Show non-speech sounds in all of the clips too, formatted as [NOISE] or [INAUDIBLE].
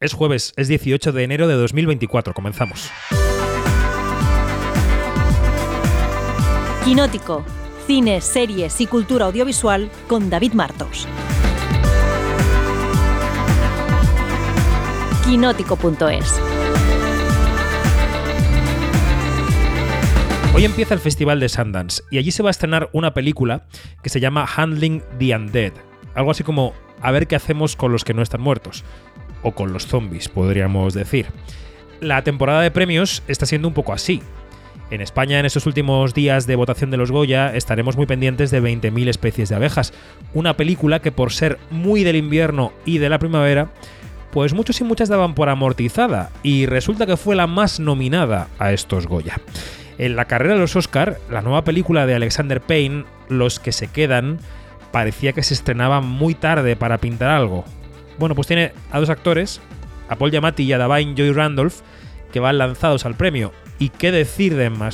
Es jueves, es 18 de enero de 2024. Comenzamos. Quinótico. Cine, series y cultura audiovisual con David Martos. Quinótico.es. Hoy empieza el Festival de Sundance y allí se va a estrenar una película que se llama Handling the Undead. Algo así como a ver qué hacemos con los que no están muertos o con los zombies, podríamos decir. La temporada de premios está siendo un poco así. En España, en estos últimos días de votación de los Goya, estaremos muy pendientes de 20.000 especies de abejas, una película que por ser muy del invierno y de la primavera, pues muchos y muchas daban por amortizada, y resulta que fue la más nominada a estos Goya. En la carrera de los Oscar, la nueva película de Alexander Payne, Los que se quedan, parecía que se estrenaba muy tarde para pintar algo, bueno, pues tiene a dos actores, a Paul Giamatti y a Davine Joy Randolph, que van lanzados al premio. ¿Y qué decir de Emma?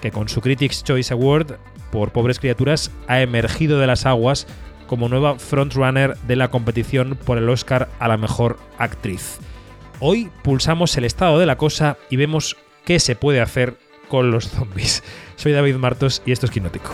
Que con su Critics' Choice Award por Pobres Criaturas ha emergido de las aguas como nueva frontrunner de la competición por el Oscar a la mejor actriz. Hoy pulsamos el estado de la cosa y vemos qué se puede hacer con los zombies. Soy David Martos y esto es Quinótico.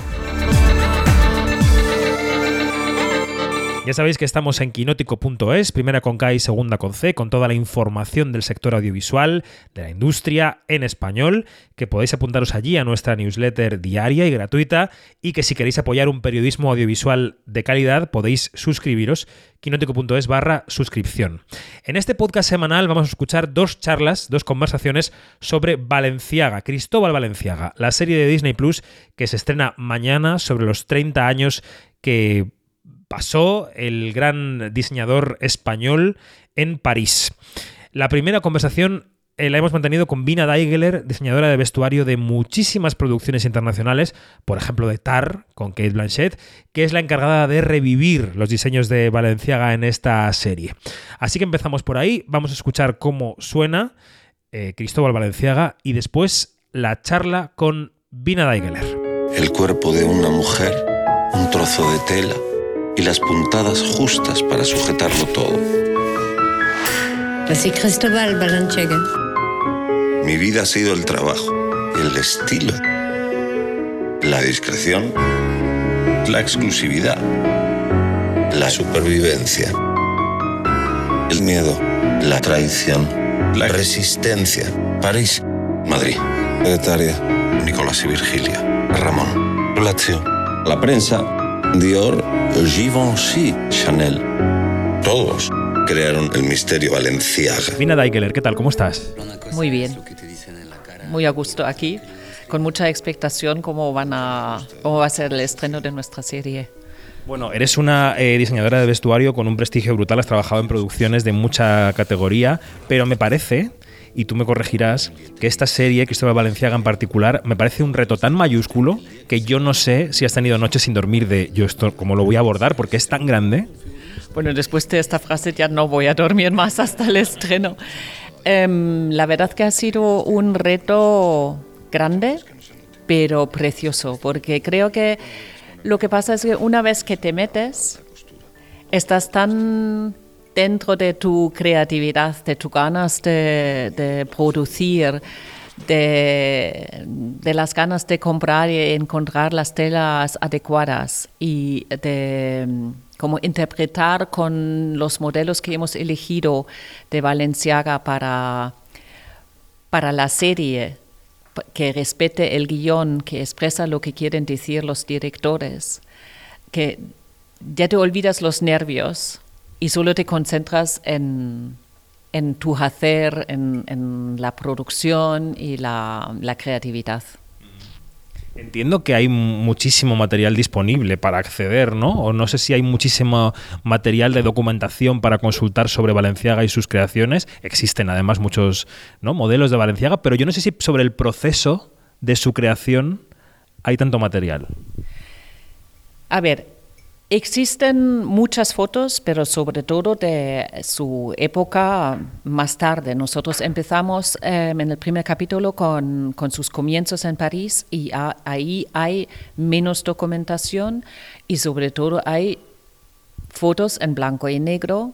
Ya sabéis que estamos en quinótico.es, primera con K y segunda con C, con toda la información del sector audiovisual, de la industria en español, que podéis apuntaros allí a nuestra newsletter diaria y gratuita, y que si queréis apoyar un periodismo audiovisual de calidad podéis suscribiros quinótico.es barra suscripción. En este podcast semanal vamos a escuchar dos charlas, dos conversaciones sobre Valenciaga, Cristóbal Valenciaga, la serie de Disney Plus que se estrena mañana sobre los 30 años que pasó el gran diseñador español en París. La primera conversación eh, la hemos mantenido con Vina Daigeler, diseñadora de vestuario de muchísimas producciones internacionales, por ejemplo de Tar, con Kate Blanchett, que es la encargada de revivir los diseños de Valenciaga en esta serie. Así que empezamos por ahí, vamos a escuchar cómo suena eh, Cristóbal Valenciaga y después la charla con Vina Daigeler. El cuerpo de una mujer, un trozo de tela y las puntadas justas para sujetarlo todo. Así Cristóbal Balenciaga. Mi vida ha sido el trabajo, el estilo, la discreción, la exclusividad, la supervivencia, el miedo, la traición, la resistencia. París, Madrid, Etaria, Nicolás y Virgilia, Ramón, Lazio, la prensa, Dior, Givenchy, Chanel. Todos crearon el misterio Valenciaga. Vina Daigeler, ¿qué tal? ¿Cómo estás? Muy bien. Muy a gusto aquí, con mucha expectación cómo, van a, cómo va a ser el estreno de nuestra serie. Bueno, eres una eh, diseñadora de vestuario con un prestigio brutal, has trabajado en producciones de mucha categoría, pero me parece, y tú me corregirás, que esta serie, Cristóbal Valenciaga en particular, me parece un reto tan mayúsculo que yo no sé si has tenido noches sin dormir de yo esto, cómo lo voy a abordar, porque es tan grande. Bueno, después de esta frase ya no voy a dormir más hasta el estreno. Em, la verdad que ha sido un reto grande, pero precioso, porque creo que lo que pasa es que una vez que te metes, estás tan dentro de tu creatividad, de tus ganas de, producir, de, las ganas de comprar y encontrar las telas adecuadas y de como interpretar con los modelos que hemos elegido de Valenciaga para, para la serie, que respete el guion, que expresa lo que quieren decir los directores, que ya te olvidas los nervios y solo te concentras en, en tu hacer, en, en la producción y la, la creatividad. Entiendo que hay muchísimo material disponible para acceder, ¿no? O no sé si hay muchísimo material de documentación para consultar sobre Valenciaga y sus creaciones. Existen además muchos ¿no? modelos de Valenciaga, pero yo no sé si sobre el proceso de su creación hay tanto material. A ver, Existen muchas fotos, pero sobre todo de su época más tarde. Nosotros empezamos eh, en el primer capítulo con, sus comienzos en París y ahí hay menos documentación y sobre todo hay fotos en blanco y negro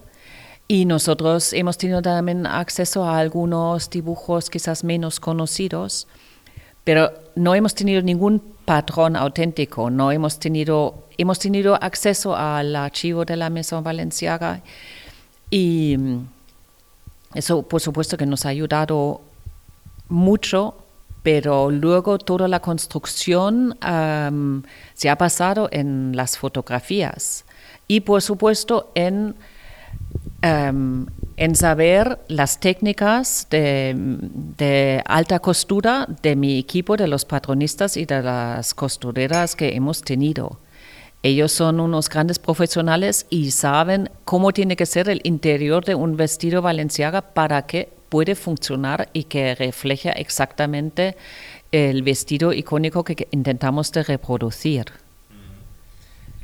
Y nosotros hemos tenido también acceso a algunos dibujos quizás menos conocidos, pero no hemos tenido ningún patrón auténtico, no hemos tenido, hemos tenido acceso al archivo de la Maison Valenciaga y mm, eso por supuesto que nos ha ayudado mucho, pero luego toda la construcción se ha basado en las fotografías y por supuesto en en saber las técnicas de, alta costura de mi equipo, de los patronistas y de las costureras que hemos tenido. Ellos son unos grandes profesionales y saben cómo tiene que ser el interior de un vestido valenciaga para que puede funcionar y que refleje exactamente el vestido icónico que intentamos reproducir.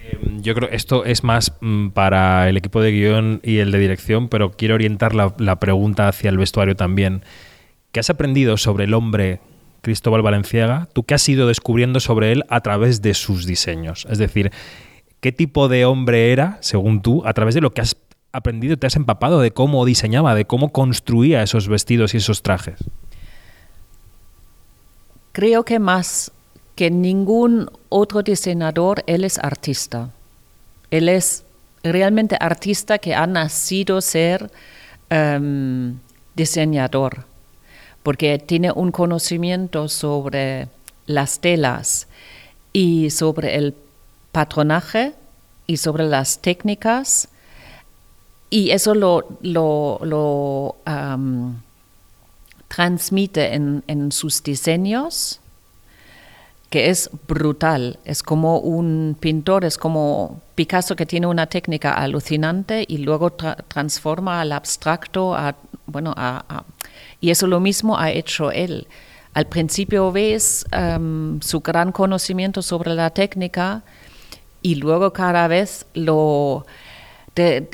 Em, yo creo que esto es más mm, para el equipo de guion y el de dirección, pero quiero orientar la, la pregunta hacia el vestuario también. ¿Qué has aprendido sobre el hombre Cristóbal Valenciaga? ¿Tú qué has ido descubriendo sobre él a través de sus diseños? Es decir, ¿qué tipo de hombre era, según tú, a través de lo que has aprendido, te has empapado de cómo diseñaba, de cómo construía esos vestidos y esos trajes? Creo que más que ningún otro diseñador, él es artista. Él es realmente artista que ha nacido ser um, diseñador, porque tiene un conocimiento sobre las telas y sobre el patronaje y sobre las técnicas, y eso lo, lo, lo transmite en, en sus diseños que es brutal. Es como un pintor, es como Picasso que tiene una técnica alucinante y luego tra transforma al abstracto a, bueno, a, y eso lo mismo ha hecho él. Al principio ves su gran conocimiento sobre la técnica y luego cada vez lo de,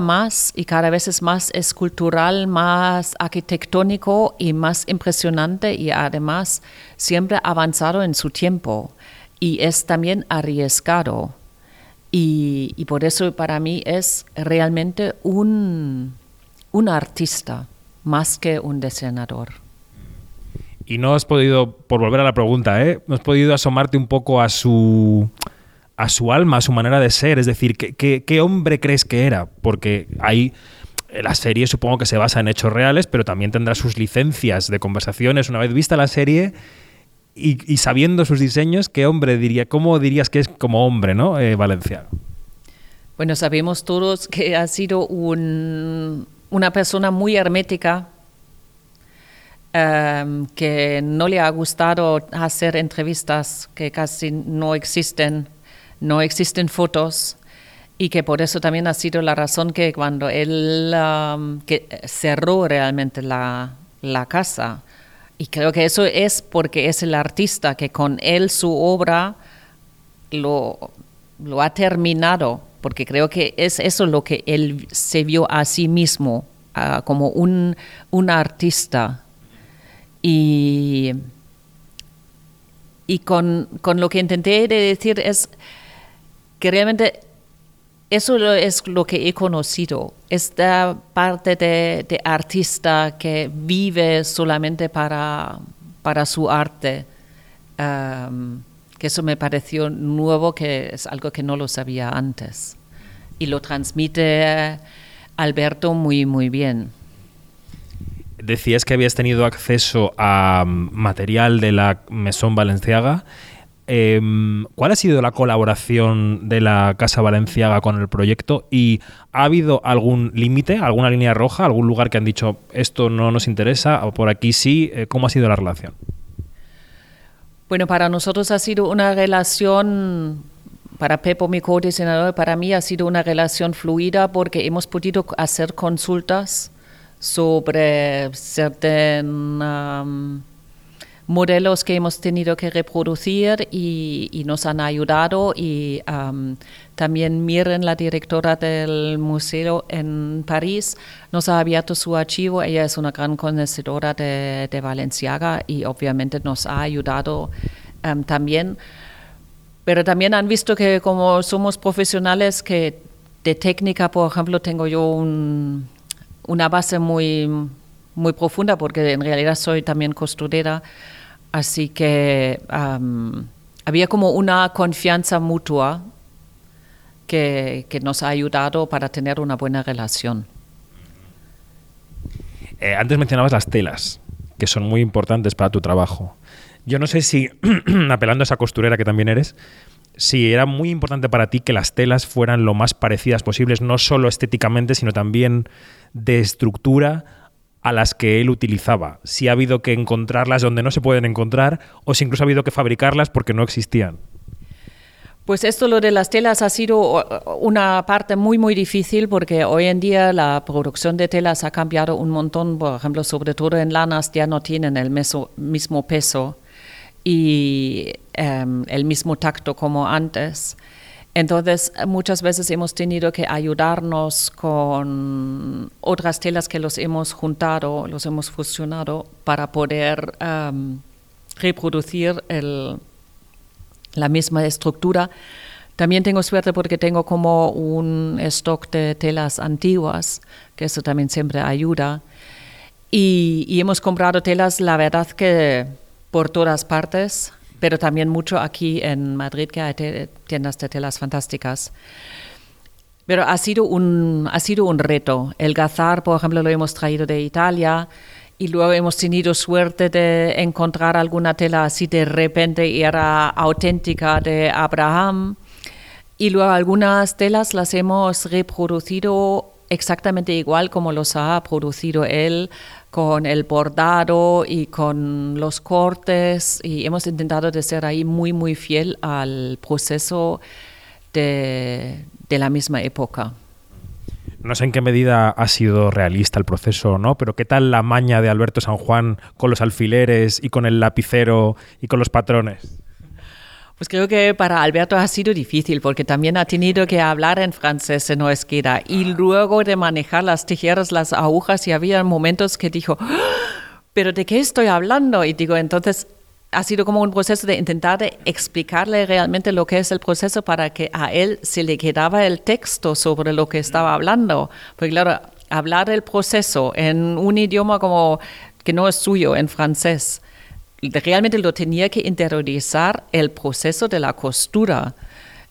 más y cada vez es más escultural, más arquitectónico y más impresionante y además siempre avanzado en su tiempo y es también arriesgado. Y, y por eso para mí es realmente un, un artista más que un diseñador. Y no has podido, por volver a la pregunta, ¿eh? no has podido asomarte un poco a su a su alma, a su manera de ser. Es decir, ¿qué, qué, qué hombre crees que era? Porque hay la serie supongo que se basa en hechos reales, pero también tendrá sus licencias de conversaciones. Una vez vista la serie y, y sabiendo sus diseños, ¿qué hombre diría? ¿Cómo dirías que es como hombre, no? Eh, Valenciano. Bueno, sabemos todos que ha sido un, una persona muy hermética, um, que no le ha gustado hacer entrevistas que casi no existen no existen fotos y que por eso también ha sido la razón que cuando él um, que cerró realmente la, la, casa, y creo que eso es porque es el artista que con él su obra lo, lo ha terminado, porque creo que es eso lo que él se vio a sí mismo, como un, un artista. Y, y con, con lo que intenté de decir es que realmente eso es lo que he conocido, esta parte de, de artista que vive solamente para, para su arte, um, que eso me pareció nuevo, que es algo que no lo sabía antes. Y lo transmite Alberto muy, muy bien. Decías que habías tenido acceso a material de la Mesón Valenciaga. Eh, ¿Cuál ha sido la colaboración de la Casa Valenciaga con el proyecto? ¿Y ha habido algún límite, alguna línea roja, algún lugar que han dicho esto no nos interesa o por aquí sí? Eh, ¿Cómo ha sido la relación? Bueno, para nosotros ha sido una relación, para Pepo, mi co-diseñador, para mí ha sido una relación fluida porque hemos podido hacer consultas sobre ciertas... Um, modelos que hemos tenido que reproducir y, nos han ayudado y también Miren, la directora del museo en París, nos ha abierto su archivo. Ella es una gran conocedora de, de Valenciaga y obviamente nos ha ayudado también. Pero también han visto que como somos profesionales que de técnica, por ejemplo, tengo yo un- una base muy, muy profunda porque en realidad soy también costurera, así que había como una confianza mutua que, que nos ha ayudado para tener una buena relación. Eh, antes mencionabas las telas, que son muy importantes para tu trabajo. Yo no sé si, [CLEARS THROAT] apelando a esa costurera que también eres, si era muy importante para ti que las telas fueran lo más parecidas posibles, no solo estéticamente, sino también de estructura a las que él utilizaba. Si ha habido que encontrarlas donde no se pueden encontrar o si incluso ha habido que fabricarlas porque no existían. Pues esto lo de las telas ha sido una parte muy muy difícil porque hoy en día la producción de telas ha cambiado un montón, por ejemplo, sobre todo en lanas ya no tienen el mismo peso y em, el mismo tacto como antes. Entonces, muchas veces hemos tenido que ayudarnos con otras telas que los hemos juntado, los hemos fusionado para poder em, reproducir el, la misma estructura. También tengo suerte porque tengo como un stock de telas antiguas, que eso también siempre ayuda. Y, y hemos comprado telas, la verdad que por todas partes, pero también mucho aquí en Madrid, que hay tiendas de telas fantásticas. Pero ha sido un, ha sido un reto. El gazar, por ejemplo, lo hemos traído de Italia y luego hemos tenido suerte de encontrar alguna tela así de repente y era auténtica de Abraham. Y luego algunas telas las hemos reproducido exactamente igual como los ha producido él, con el bordado y con los cortes. Y hemos intentado de ser ahí muy, muy fiel al proceso de, de la misma época. No sé en qué medida ha sido realista el proceso no, pero ¿qué tal la maña de Alberto San Juan con los alfileres y con el lapicero y con los patrones? Pues creo que para Alberto ha sido difícil porque también ha tenido que hablar en francés en Esquina y luego de manejar las tijeras, las agujas y había momentos que dijo, "¡Ah! pero ¿de qué estoy hablando? Y digo, entonces ha sido como un proceso de intentar de explicarle realmente lo que es el proceso para que a él se le quedaba el texto sobre lo que estaba hablando. Porque claro, hablar el proceso en un idioma como que no es suyo, en francés, realmente lo tenía que interiorizar el proceso de la costura.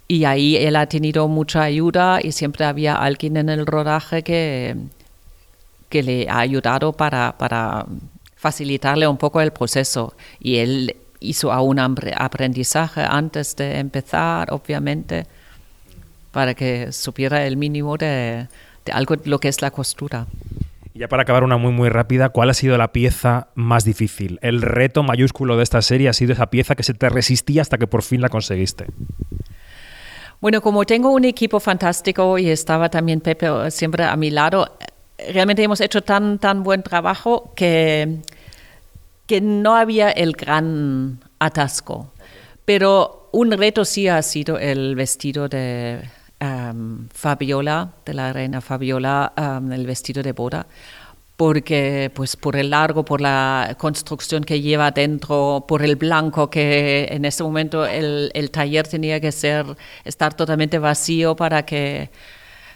Y ahí él ha tenido mucha ayuda y siempre había alguien en el rodaje que, que le ha ayudado para, para facilitarle un poco el proceso. Y él hizo aún apre- aprendizaje antes de empezar, obviamente, para que supiera el mínimo de, de algo lo que es la costura. Y ya para acabar una muy muy rápida, ¿cuál ha sido la pieza más difícil? El reto mayúsculo de esta serie ha sido esa pieza que se te resistía hasta que por fin la conseguiste. Bueno, como tengo un equipo fantástico y estaba también Pepe siempre a mi lado, realmente hemos hecho tan, tan buen trabajo que, que no había el gran atasco. Pero un reto sí ha sido el vestido de em, Fabiola, de la reina Fabiola, em, el vestido de boda porque pues por el largo, por la construcción que lleva dentro, por el blanco que en ese momento el, taller tenía que ser estar totalmente vacío para que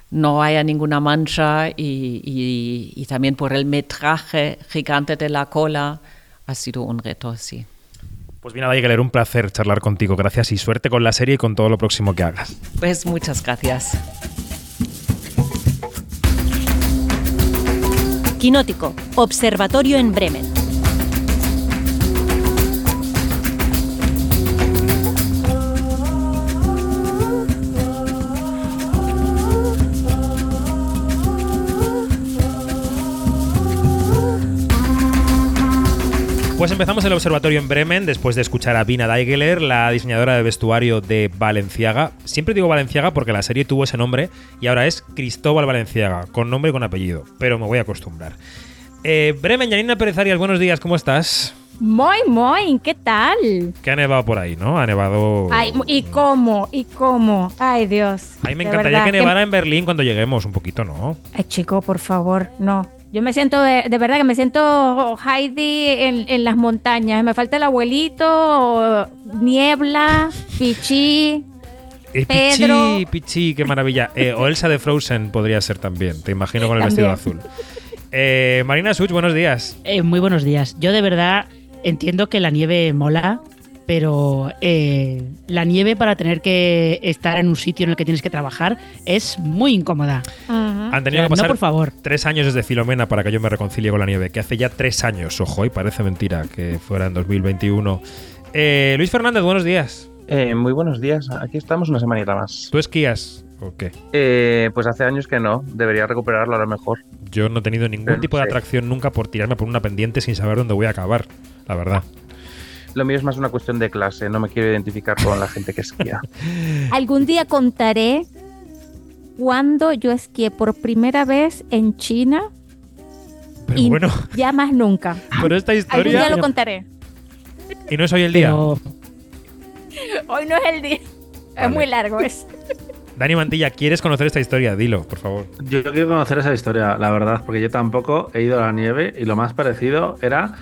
no haya ninguna mancha y, y- y también por el metraje gigante de la cola ha sido un reto, sí. Pues bien, Adaigeler, un placer charlar contigo. Gracias y suerte con la serie y con todo lo próximo que hagas. Pues muchas gracias. Quinótico, Observatorio en Bremen. Pues empezamos el observatorio en Bremen después de escuchar a Vina Daigeler, la diseñadora de vestuario de Valenciaga. Siempre digo Valenciaga porque la serie tuvo ese nombre y ahora es Cristóbal Valenciaga, con nombre y con apellido, pero me voy a acostumbrar. Eh, Bremen, Janina Pérez Arias, buenos días, ¿cómo estás? Muy, muy, ¿qué tal? Que ha nevado por ahí, ¿no? Ha nevado... Ay, ¿y cómo? ¿Y cómo? Ay, Dios. Ay, me encantaría verdad que nevara en Berlín cuando lleguemos un poquito, ¿no? Ay, chico, por favor, no. Yo me siento, de, de verdad que me siento Heidi en, en las montañas. Me falta el abuelito, niebla, pichí. Eh, Pedro. Pichi, Pichi, qué maravilla. Eh, o Elsa de Frozen podría ser también. Te imagino con el También. vestido azul. Eh, Marina Such, buenos días. Eh, muy buenos días. Yo de verdad entiendo que la nieve mola, pero eh, la nieve para tener que estar en un sitio en el que tienes que trabajar es muy incómoda. Ajá. Han tenido que pasar no, por favor. tres años desde Filomena para que yo me reconcilie con la nieve, que hace ya tres años, ojo, y parece mentira que fuera en 2021. Eh, Luis Fernández, buenos días. Eh, muy buenos días, aquí estamos una semanita más. ¿Tú esquías o qué? Eh, pues hace años que no, debería recuperarlo a lo mejor. Yo no he tenido ningún Pero tipo de atracción nunca por tirarme por una pendiente sin saber dónde voy a acabar, la verdad. Lo mío es más una cuestión de clase, no me quiero identificar con la gente que esquía. [LAUGHS] Algún día contaré cuando yo esquié por primera vez en China Pero y bueno, ya más nunca. pero esta Algún día historia... lo contaré. Y no es hoy el día. Pero Hoy no es el día. Vale. Es muy largo es. [LAUGHS] Dani Mantilla, ¿quieres conocer esta historia? Dilo, por favor. Yo quiero conocer esa historia, la verdad, porque yo tampoco he ido a la nieve y lo más parecido era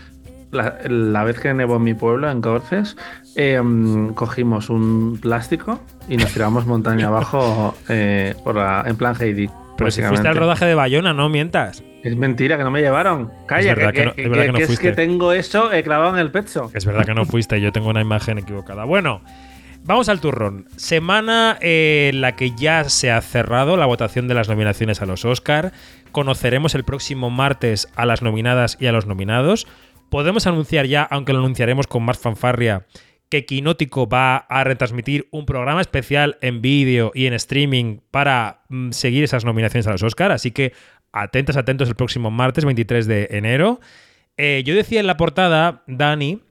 la, la vez que nevó en mi pueblo, en Corces, eh, mm, cogimos un plástico y nos tiramos montaña abajo [LAUGHS] eh, por la- en plan Heidi. Pero si fuiste al rodaje de Bayona, no mientas. Es mentira que no me llevaron. Calla, Es verdad que, que no- que- es verdad que no que es fuiste. que tengo eso clavado en el pecho. Es verdad que no [LAUGHS] fuiste, yo tengo una imagen equivocada. Bueno, vamos al turrón. Semana eh, en la que ya se ha cerrado la votación de las nominaciones a los Oscar. Conoceremos el próximo martes a las nominadas y a los nominados. Podemos anunciar ya, aunque lo anunciaremos con más fanfarria, que Quinótico va a retransmitir un programa especial en vídeo y en streaming para mm, seguir esas nominaciones a los Oscar. Así que atentos, atentos el próximo martes 23 de enero. Eh, yo decía en la portada, Dani,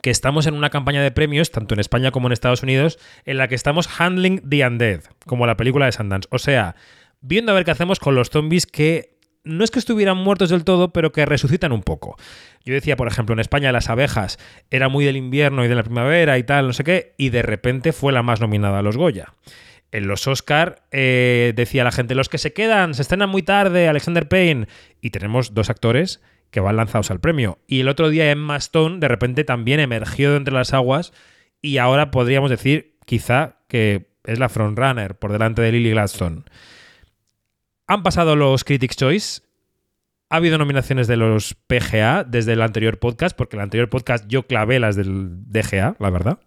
que estamos en una campaña de premios, tanto en España como en Estados Unidos, en la que estamos handling the undead, como la película de Sundance. O sea, viendo a ver qué hacemos con los zombies que no es que estuvieran muertos del todo, pero que resucitan un poco. Yo decía, por ejemplo, en España las abejas era muy del invierno y de la primavera y tal, no sé qué, y de repente fue la más nominada a los Goya. En los Oscar eh, decía la gente, los que se quedan, se estrenan muy tarde, Alexander Payne, y tenemos dos actores que van lanzados al premio. Y el otro día Emma Stone de repente también emergió de entre las aguas y ahora podríamos decir quizá que es la frontrunner por delante de Lily Gladstone. Han pasado los Critics' Choice. Ha habido nominaciones de los PGA desde el anterior podcast, porque el anterior podcast yo clavé las del DGA, la verdad.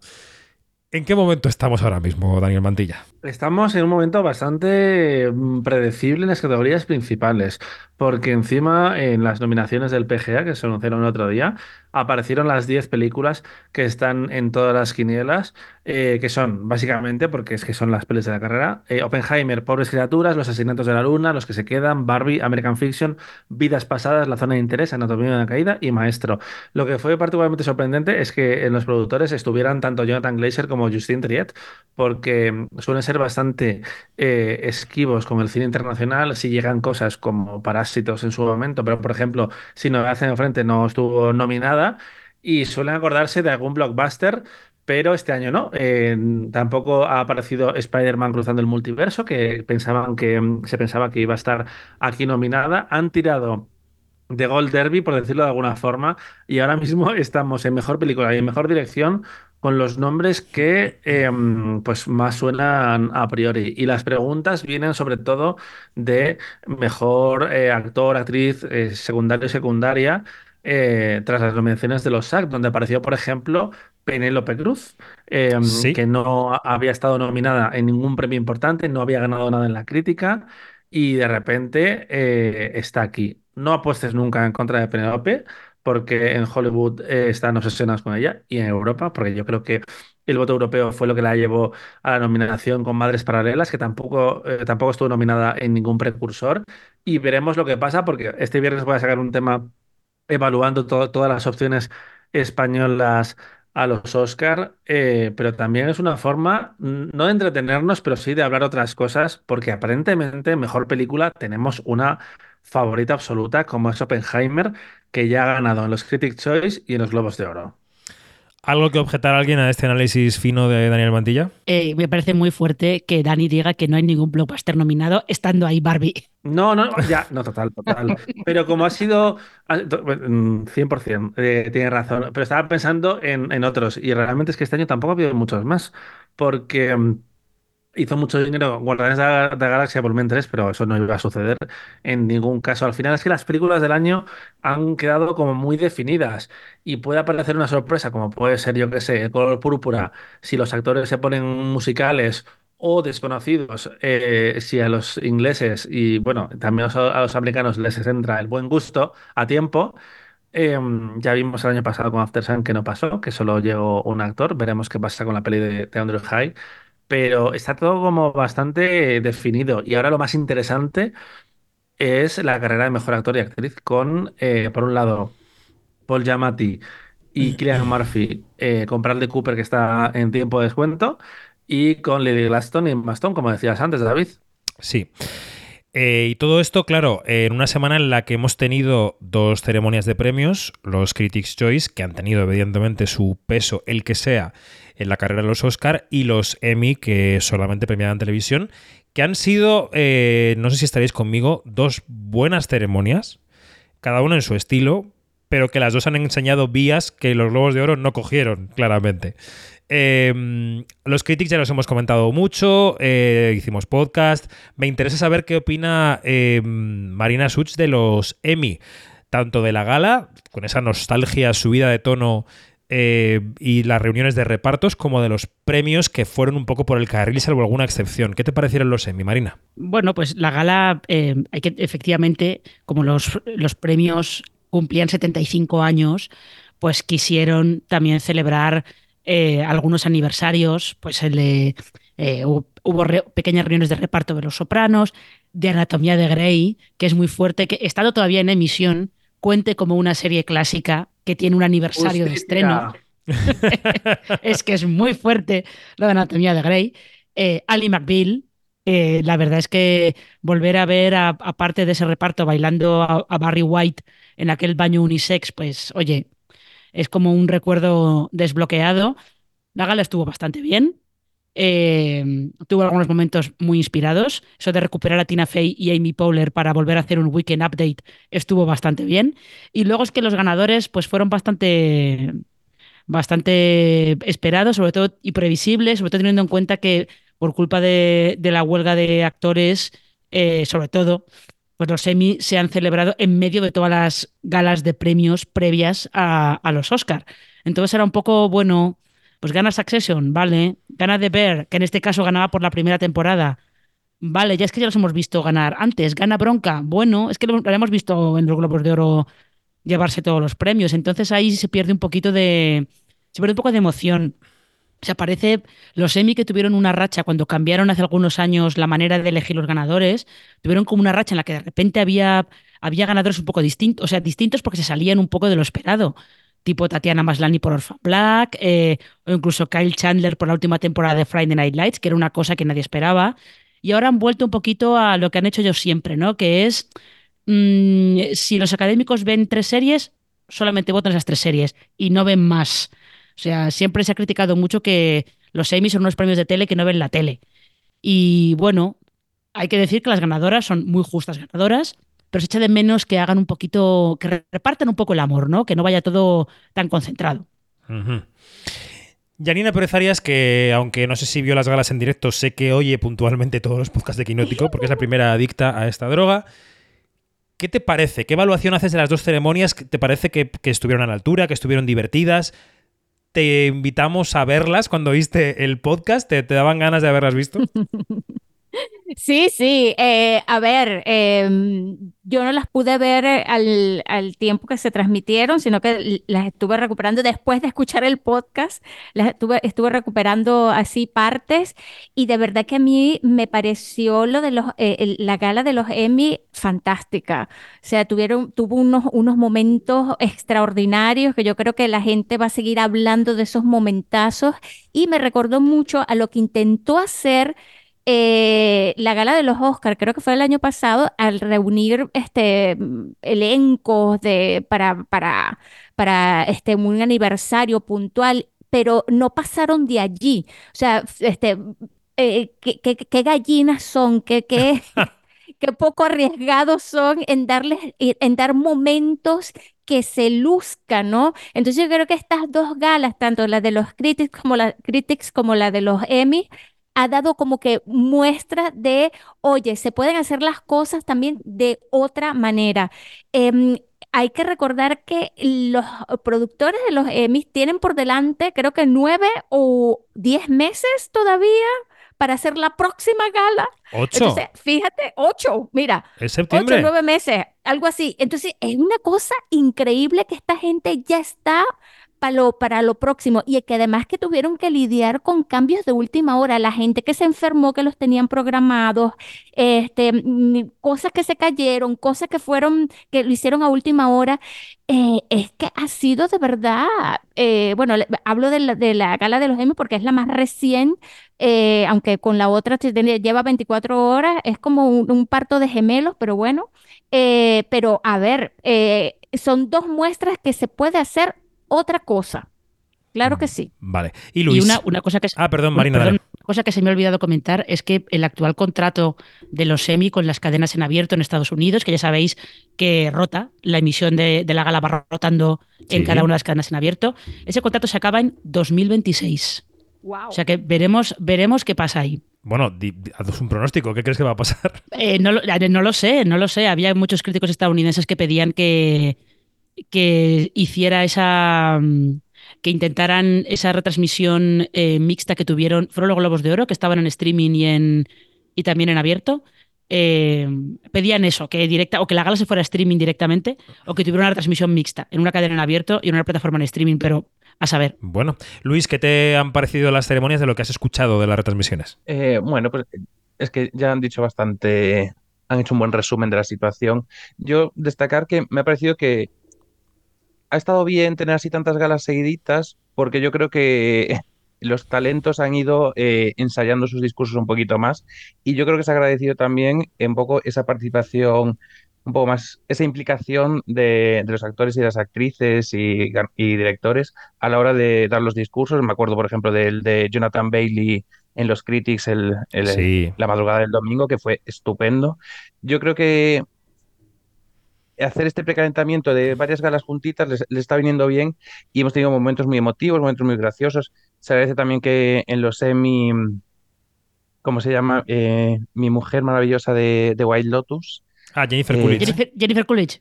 ¿En qué momento estamos ahora mismo, Daniel Mantilla? Estamos en un momento bastante mm, predecible en las categorías principales, porque encima en las nominaciones del PGA, que se anunciaron el otro día, aparecieron las 10 películas que están en todas las quinielas, eh, que son básicamente, porque es que son las pelis de la carrera, eh, Oppenheimer, Pobres Criaturas, Los Asesinatos de la Luna, Los que se quedan, Barbie, American Fiction, Vidas Pasadas, La Zona de Interés, Anatomía de una Caída y Maestro. Lo que fue particularmente sorprendente es que en los productores estuvieran tanto Jonathan Glazer como Justine Triet, porque mm, suelen ser bastante eh, esquivos con el cine internacional si llegan cosas como Parásitos en su momento, pero por ejemplo, si no hacen enfrente no estuvo nominada y suelen acordarse de algún blockbuster. Pero este año no. Eh, tampoco ha aparecido Spider-Man cruzando el multiverso, que pensaban que mm, se pensaba que iba a estar aquí nominada. Han tirado de Gold Derby, por decirlo de alguna forma, y ahora mismo [LAUGHS] estamos en mejor película y en mejor dirección con los nombres que eh, pues más suenan a priori. Y las preguntas vienen sobre todo de mejor eh, actor, actriz, eh, secundario y secundaria, eh, tras las nominaciones de los SAG, donde apareció, por ejemplo, Penélope Cruz, Sí. que no había estado nominada en ningún premio importante, no había ganado nada en la crítica y de repente está aquí. No apuestes nunca en contra de Penélope, porque en Hollywood eh, están obsesionados con ella y en Europa, porque yo creo que el voto europeo fue lo que la llevó a la nominación con Madres Paralelas, que tampoco, eh, tampoco estuvo nominada en ningún precursor. Y veremos lo que pasa, porque este viernes voy a sacar un tema evaluando to- todas las opciones españolas a los Oscar, eh, pero también es una forma no de entretenernos, pero sí de hablar otras cosas, porque aparentemente mejor película tenemos una favorita absoluta como es Oppenheimer, que ya ha ganado en los Critics' Choice y en los Globos de Oro. ¿Algo que objetar a alguien a este análisis fino de Daniel Mantilla? Eh, me parece muy fuerte que Dani diga que no hay ningún blockbuster nominado estando ahí Barbie. No, no, [LAUGHS] ya, no, total, total. Pero como ha sido ha- to- mm, 100%, eh, tiene razón. Pero estaba pensando en, en otros y realmente es que este año tampoco ha habido muchos más. Porque mm, hizo mucho dinero Guardianes de la, de la Galaxia Volumen 3, pero eso no iba a suceder en ningún caso. Al final es que las películas del año han quedado como muy definidas y puede aparecer una sorpresa, como puede ser, yo que sé, el color púrpura, si los actores se ponen musicales o desconocidos, eh, si a los ingleses y bueno, también a los, americanos les entra el buen gusto a tiempo. Eh, ya vimos el año pasado con After Sun que no pasó, que solo llegó un actor. Veremos qué pasa con la peli de, de Andrew High. Pero está todo como bastante definido. Y ahora lo más interesante es la carrera de mejor actor y actriz con, eh, por un lado, Paul Giamatti y Cillian Murphy eh, con Bradley Cooper, que está en tiempo de descuento, y con Lily Glaston y Emma Stone, como decías antes, David. Sí. Eh, y todo esto, claro, en una semana en la que hemos tenido dos ceremonias de premios, los Critics' Choice, que han tenido evidentemente su peso, el que sea, en la carrera de los Oscar, y los Emmy, que solamente premiaban televisión, que han sido, eh, no sé si estaréis conmigo, dos buenas ceremonias, cada una en su estilo, pero que las dos han enseñado vías que los Globos de Oro no cogieron, claramente. Eh, los critics ya los hemos comentado mucho, eh, hicimos podcast. Me interesa saber qué opina eh, Marina Such de los Emmy, tanto de la gala, con esa nostalgia subida de tono eh, y las reuniones de repartos, como de los premios que fueron un poco por el carril, salvo alguna excepción. ¿Qué te parecieron los Emmy, Marina? Bueno, pues la gala, hay que efectivamente, como los, los premios cumplían 75 años, pues quisieron también celebrar eh, algunos aniversarios, pues el de, eh, hubo, hubo re- pequeñas reuniones de reparto de Los Sopranos, de Anatomía de Grey, que es muy fuerte, que estando todavía en emisión, cuente como una serie clásica que tiene un aniversario de estreno. [LAUGHS] es que es muy fuerte lo de Anatomía de Grey. Eh, Ali McBeal, eh, la verdad es que volver a ver, a- aparte de ese reparto, bailando a, a Barry White en aquel baño unisex, pues oye, es como un recuerdo desbloqueado. La gala estuvo bastante bien. Eh, tuvo algunos momentos muy inspirados. Eso de recuperar a Tina Fey y Amy Poehler para volver a hacer un weekend update estuvo bastante bien. Y luego es que los ganadores pues fueron bastante bastante esperados, sobre todo y previsibles, sobre todo teniendo en cuenta que por culpa de, de la huelga de actores, eh, sobre todo, pues los Emmy se han celebrado en medio de todas las galas de premios previas a, los Oscar. Entonces era un poco, bueno, pues gana Succession, vale, gana The Bear, que en este caso ganaba por la primera temporada. Vale, ya es que ya los hemos visto ganar antes. Gana Bronca, bueno, es que lo hemos visto en los Globos de Oro llevarse todos los premios. Entonces ahí se pierde un poquito de. Se pierde un poco de emoción. Se aparece los Emmy que tuvieron una racha cuando cambiaron hace algunos años la manera de elegir los ganadores. Tuvieron como una racha en la que de repente había, había ganadores un poco distintos, o sea, distintos porque se salían un poco de lo esperado. Tipo Tatiana Maslany por Orphan Black, eh, o incluso Kyle Chandler por la última temporada de Friday Night Lights, que era una cosa que nadie esperaba. Y ahora han vuelto un poquito a lo que han hecho ellos siempre, ¿no? Que es mm, si los académicos ven tres series, solamente votan esas tres series y no ven más. O sea, siempre se ha criticado mucho que los Emmy son unos premios de tele que no ven la tele. Y bueno, hay que decir que las ganadoras son muy justas ganadoras, pero se echa de menos que hagan un poquito, que repartan un poco el amor, ¿no? Que no vaya todo tan concentrado. Janina Pérez Arias, que aunque no sé si vio las galas en directo, sé que oye puntualmente todos los podcasts de Quinótico, porque es la primera adicta a esta droga. ¿Qué te parece? ¿Qué evaluación haces de las dos ceremonias? ¿Te parece que estuvieron a la altura, que estuvieron divertidas? Te invitamos a verlas cuando viste el podcast. ¿Te, te daban ganas de haberlas visto? [LAUGHS] Sí, sí. eh, a ver, em, yo no las pude ver eh, al, al tiempo que se transmitieron, sino que las estuve recuperando después de escuchar el podcast. Las estuve, estuve recuperando así partes y de verdad que a mí me pareció lo de los, eh, la gala de los Emmy fantástica. O sea, tuvieron, tuvo unos, unos momentos extraordinarios que yo creo que la gente va a seguir hablando de esos momentazos y me recordó mucho a lo que intentó hacer eh, la gala de los Oscars, creo que fue el año pasado, al reunir este elencos de, para, para, para este, un aniversario puntual, pero no pasaron de allí. O sea, este, eh, ¿qué, qué- qué gallinas son? ¿Qué, qué, [LAUGHS] qué poco arriesgados son en darles, en dar momentos que se luzcan, ¿no? Entonces yo creo que estas dos galas, tanto la de los critics como la, critics como la de los Emmy, ha dado como que muestra de, oye, se pueden hacer las cosas también de otra manera. Em, hay que recordar que los productores de los Emmys tienen por delante, creo que nueve o diez meses todavía para hacer la próxima gala. ¿Ocho? Entonces, fíjate, ocho, mira. ¿Es septiembre? Ocho, nueve meses, algo así. Entonces, es una cosa increíble que esta gente ya está para lo, para lo próximo. Y que además que tuvieron que lidiar con cambios de última hora, la gente que se enfermó, que los tenían programados, este, mm, cosas que se cayeron, cosas que fueron, que lo hicieron a última hora, eh, es que ha sido de verdad, eh, bueno, hablo de la, de la gala de los Emmy porque es la más recién, eh, aunque con la otra lleva 24 horas, es como un, parto de gemelos, pero bueno, eh, pero a ver, son dos muestras que se puede hacer otra cosa. Claro que sí. Vale. Y Y Luis. una, una cosa que Ah, perdón, Marina, perdón, dale. una cosa que se me ha olvidado comentar es que el actual contrato de los semi con las cadenas en abierto en Estados Unidos, que ya sabéis que rota, la emisión de, de la gala va rotando en Sí. cada una de las cadenas en abierto, ese contrato se acaba en 2026. Wow. O sea que veremos, veremos qué pasa ahí. Bueno, di- di- haznos un pronóstico. ¿Qué crees que va a pasar? Eh, no, eh, no lo sé, no lo sé. Había muchos críticos estadounidenses que pedían que, que hiciera esa. mm, que intentaran esa retransmisión eh, mixta que tuvieron. Fueron los Globos de Oro, que estaban en streaming y, en, y también en abierto. Eh, pedían eso, que directa, o que la gala se fuera a streaming directamente, o que tuviera una retransmisión mixta, en una cadena en abierto y en una plataforma en streaming, pero a saber. Bueno, Luis, ¿qué te han parecido las ceremonias de lo que has escuchado de las retransmisiones? Eh, bueno, pues es que ya han dicho bastante, han hecho un buen resumen de la situación. Yo destacar que me ha parecido que ha estado bien tener así tantas galas seguiditas, porque yo creo que [LAUGHS] los talentos han ido eh, ensayando sus discursos un poquito más, y yo creo que se ha agradecido también un poco esa participación, un poco más, esa implicación de, de los actores y de las actrices y, y directores a la hora de dar los discursos. Me acuerdo, por ejemplo, del de Jonathan Bailey en los Critics el, el- Sí. la madrugada del domingo, que fue estupendo. Yo creo que hacer este precalentamiento de varias galas juntitas les, les está viniendo bien y hemos tenido momentos muy emotivos, momentos muy graciosos. Se agradece también que en los semi, ¿cómo se llama? Eh, mi mujer maravillosa de, de White Lotus, Ah, Jennifer Eh, Coolidge. Jennifer, Jennifer Coolidge.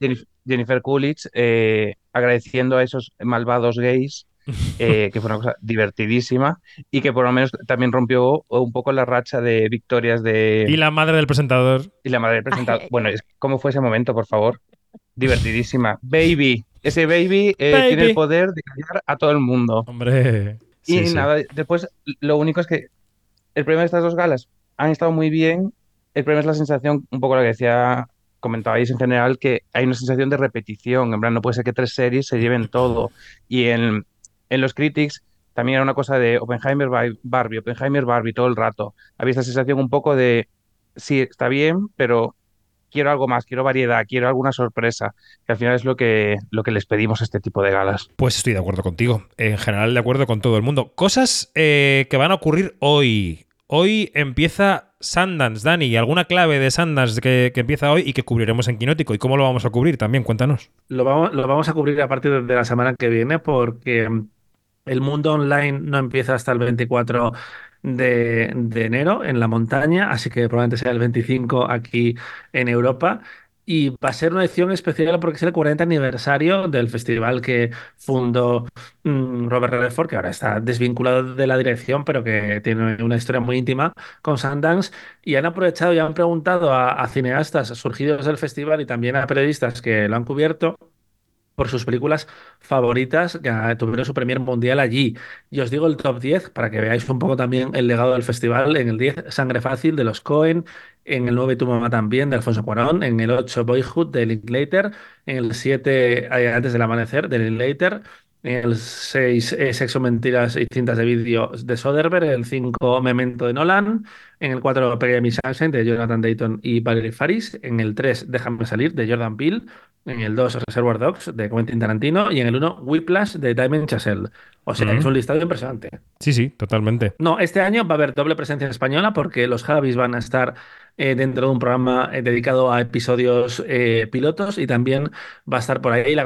Jennifer Coolidge, eh, agradeciendo a esos malvados gays, [LAUGHS] eh, que fue una cosa divertidísima y que por lo menos también rompió un poco la racha de victorias de... Y la madre del presentador. Y la madre del presentador. Ay. Bueno, es- ¿cómo fue ese momento, por favor? Divertidísima. Baby. Ese baby, eh, Baby. tiene el poder de callar a todo el mundo. Hombre. Y Sí, nada, después lo único es que el problema de estas dos galas han estado muy bien. El problema es la sensación, un poco lo que decía, comentabais en general, que hay una sensación de repetición. En plan, no puede ser que tres series se lleven todo. Y en, en los critics también era una cosa de Oppenheimer, Bar- Barbie, Oppenheimer, Barbie todo el rato. Había esta sensación un poco de, sí, está bien, pero quiero algo más, quiero variedad, quiero alguna sorpresa, que al final es lo que, lo que les pedimos a este tipo de galas. Pues estoy de acuerdo contigo. En general, de acuerdo con todo el mundo. Cosas eh, que van a ocurrir hoy. Hoy empieza Sundance, Dani. ¿Alguna clave de Sundance que, que empieza hoy y que cubriremos en Quinótico? ¿Y cómo lo vamos a cubrir también? Cuéntanos. Lo vamos, lo vamos a cubrir a partir de la semana que viene porque el mundo online no empieza hasta el 24 de, enero en la montaña, así que probablemente sea el 25 aquí en Europa. Y va a ser una edición especial porque es el 40 aniversario del festival que fundó mm, Robert Redford, que ahora está desvinculado de la dirección, pero que tiene una historia muy íntima con Sundance. Y han aprovechado y han preguntado a, a cineastas surgidos del festival y también a periodistas que lo han cubierto por sus películas favoritas que ah, tuvieron su premier mundial allí. Y os digo el top 10 para que veáis un poco también el legado del festival. En el 10, Sangre Fácil de los Cohen. En el 9, Tu mamá también de Alfonso Cuarón. En el 8, Boyhood de Linklater. En el 7, eh, Antes del amanecer de Linklater. En el 6, eh, Sexo, Mentiras y Cintas de Vídeo de Soderbergh. En el 5, Memento de Nolan. En el 4, Pequeña Miss Sunshine de Jonathan Dayton y Valerie Faris. En el 3, Déjame salir de Jordan Peele. En el 2, Reservoir Dogs de Quentin Tarantino. Y en el 1, Whiplash de Damien Chazelle. O sea, es un listado impresionante. Sí, sí, totalmente. No, este año va a haber doble presencia española porque los Javis van a estar eh, dentro de un programa eh, dedicado a episodios eh, pilotos y también va a estar por ahí la,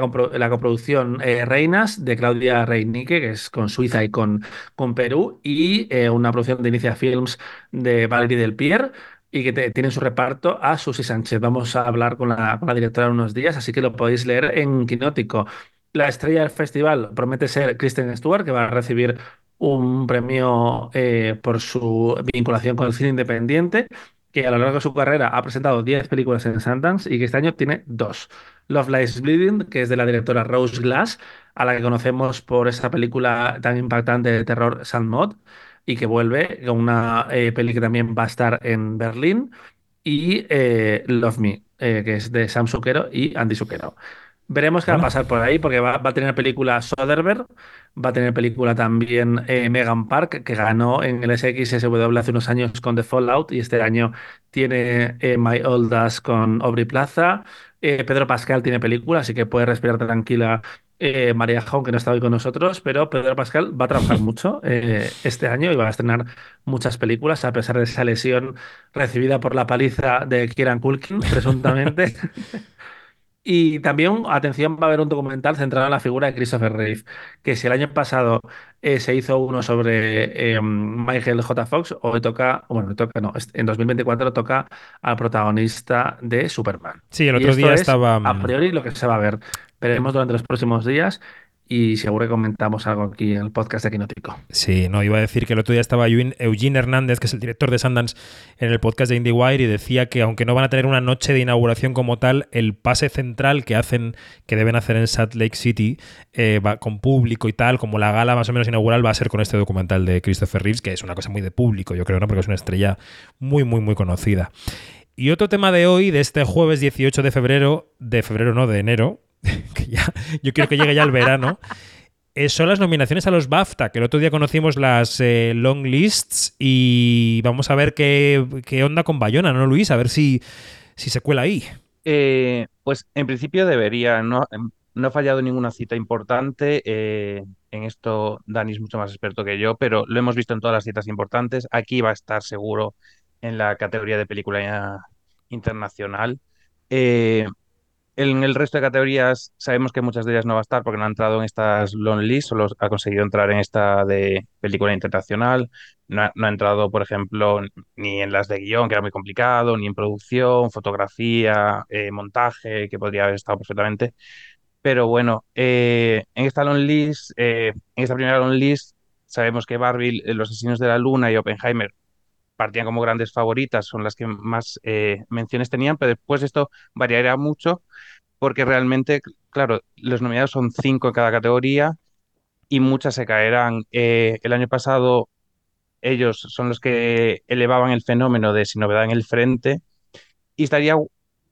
coproducción Reinas de Claudia Reinique, que es con Suiza y con, con Perú, y una producción de Inicia Films de Valerie Del Pierre. Y que te- tiene en su reparto a Susi Sánchez. Vamos a hablar con la, con la directora en unos días, así que lo podéis leer en Quinótico. La estrella del festival promete ser Kristen Stewart, que va a recibir un premio por su vinculación con el cine independiente, que a lo largo de su carrera ha presentado 10 películas en Sundance y que este año tiene dos. Love Lies Bleeding, que es de la directora Rose Glass, a la que conocemos por esa película tan impactante de terror Sandmod, y que vuelve con una eh, peli que también va a estar en Berlín, y eh, Love Me, eh, que es de Sam Zucchero y Andy Zucchero. Veremos qué va a pasar por ahí, porque va, va a tener película Soderbergh, va a tener película también eh, Megan Park, que ganó en el SXSW hace unos años con The Fallout, y este año tiene eh, My Old Ass con Aubrey Plaza. Eh, Pedro Pascal tiene película, así que puede respirar tranquila eh, María Jón, que no está hoy con nosotros, pero Pedro Pascal va a trabajar [LAUGHS] mucho eh, este año y va a estrenar muchas películas, a pesar de esa lesión recibida por la paliza de Kieran Culkin, presuntamente. [LAUGHS] Y también, atención, va a haber un documental centrado en la figura de Christopher Reeve, que si el año pasado eh, se hizo uno sobre eh, Michael J. Fox, hoy toca, bueno, toca, no, en 2024 toca al protagonista de Superman. Sí, el Y otro esto día es, estaba. A priori lo que se va a ver. Veremos durante los próximos días y seguro que comentamos algo aquí en el podcast de Quinótico. Sí, no, iba a decir que el otro día estaba Eugene Hernández, que es el director de Sundance, en el podcast de IndieWire y decía que aunque no van a tener una noche de inauguración como tal, el pase central que hacen, que deben hacer en Salt Lake City, eh, va, con público y tal, como la gala más o menos inaugural, va a ser con este documental de Christopher Reeves, que es una cosa muy de público, yo creo, ¿no? Porque es una estrella muy, muy, muy conocida. Y otro tema de hoy, de este jueves 18 de febrero, de febrero no, de enero, [LAUGHS] yo quiero que llegue ya el verano, eh, son las nominaciones a los BAFTA, que el otro día conocimos las eh, long lists y vamos a ver qué, qué onda con Bayona, ¿no, Luis? A ver si, si se cuela ahí. Eh, pues en principio debería, no, no ha fallado ninguna cita importante. en esto Dani es mucho más experto que yo, pero lo hemos visto en todas las citas importantes. Aquí va a estar seguro en la categoría de película internacional. En el resto de categorías sabemos que muchas de ellas no va a estar porque no ha entrado en estas long list, solo ha conseguido entrar en esta de película internacional. No ha, entrado, por ejemplo, ni en las de guion, que era muy complicado, ni en producción, fotografía, eh, montaje, que podría haber estado perfectamente. Pero bueno, eh, en esta long list, eh, en esta primera long list, sabemos que Barbie, eh, Los Asesinos de la Luna y Oppenheimer partían como grandes favoritas, son las que más eh, menciones tenían, pero después esto variará mucho porque realmente, claro, los nominados son cinco en cada categoría y muchas se caerán. Eh, el año pasado ellos son los que elevaban el fenómeno de Sin Novedad en el Frente y estaría,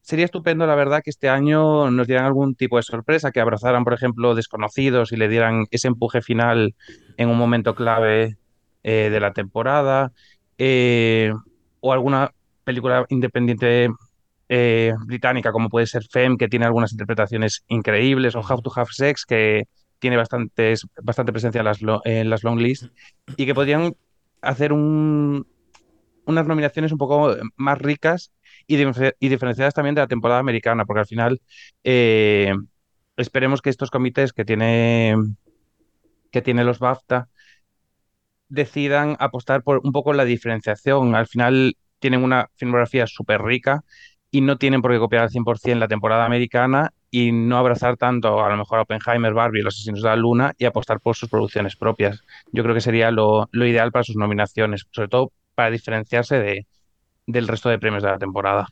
sería estupendo, la verdad, que este año nos dieran algún tipo de sorpresa, que abrazaran, por ejemplo, desconocidos y le dieran ese empuje final en un momento clave eh, de la temporada, eh, o alguna película independiente eh, británica, como puede ser Femme, que tiene algunas interpretaciones increíbles, o How to Have Sex, que tiene bastantes, bastante presencia en las, lo- en las long lists, y que podrían hacer un, unas nominaciones un poco más ricas y diferenciadas también de la temporada americana, porque al final eh, esperemos que estos comités que tiene, que tiene los BAFTA decidan apostar por un poco la diferenciación. Al final tienen una filmografía súper rica y no tienen por qué copiar al 100% la temporada americana y no abrazar tanto a lo mejor a Oppenheimer, Barbie, Los Asesinos de la Luna y apostar por sus producciones propias. Yo creo que sería lo, lo ideal para sus nominaciones, sobre todo para diferenciarse de, del resto de premios de la temporada.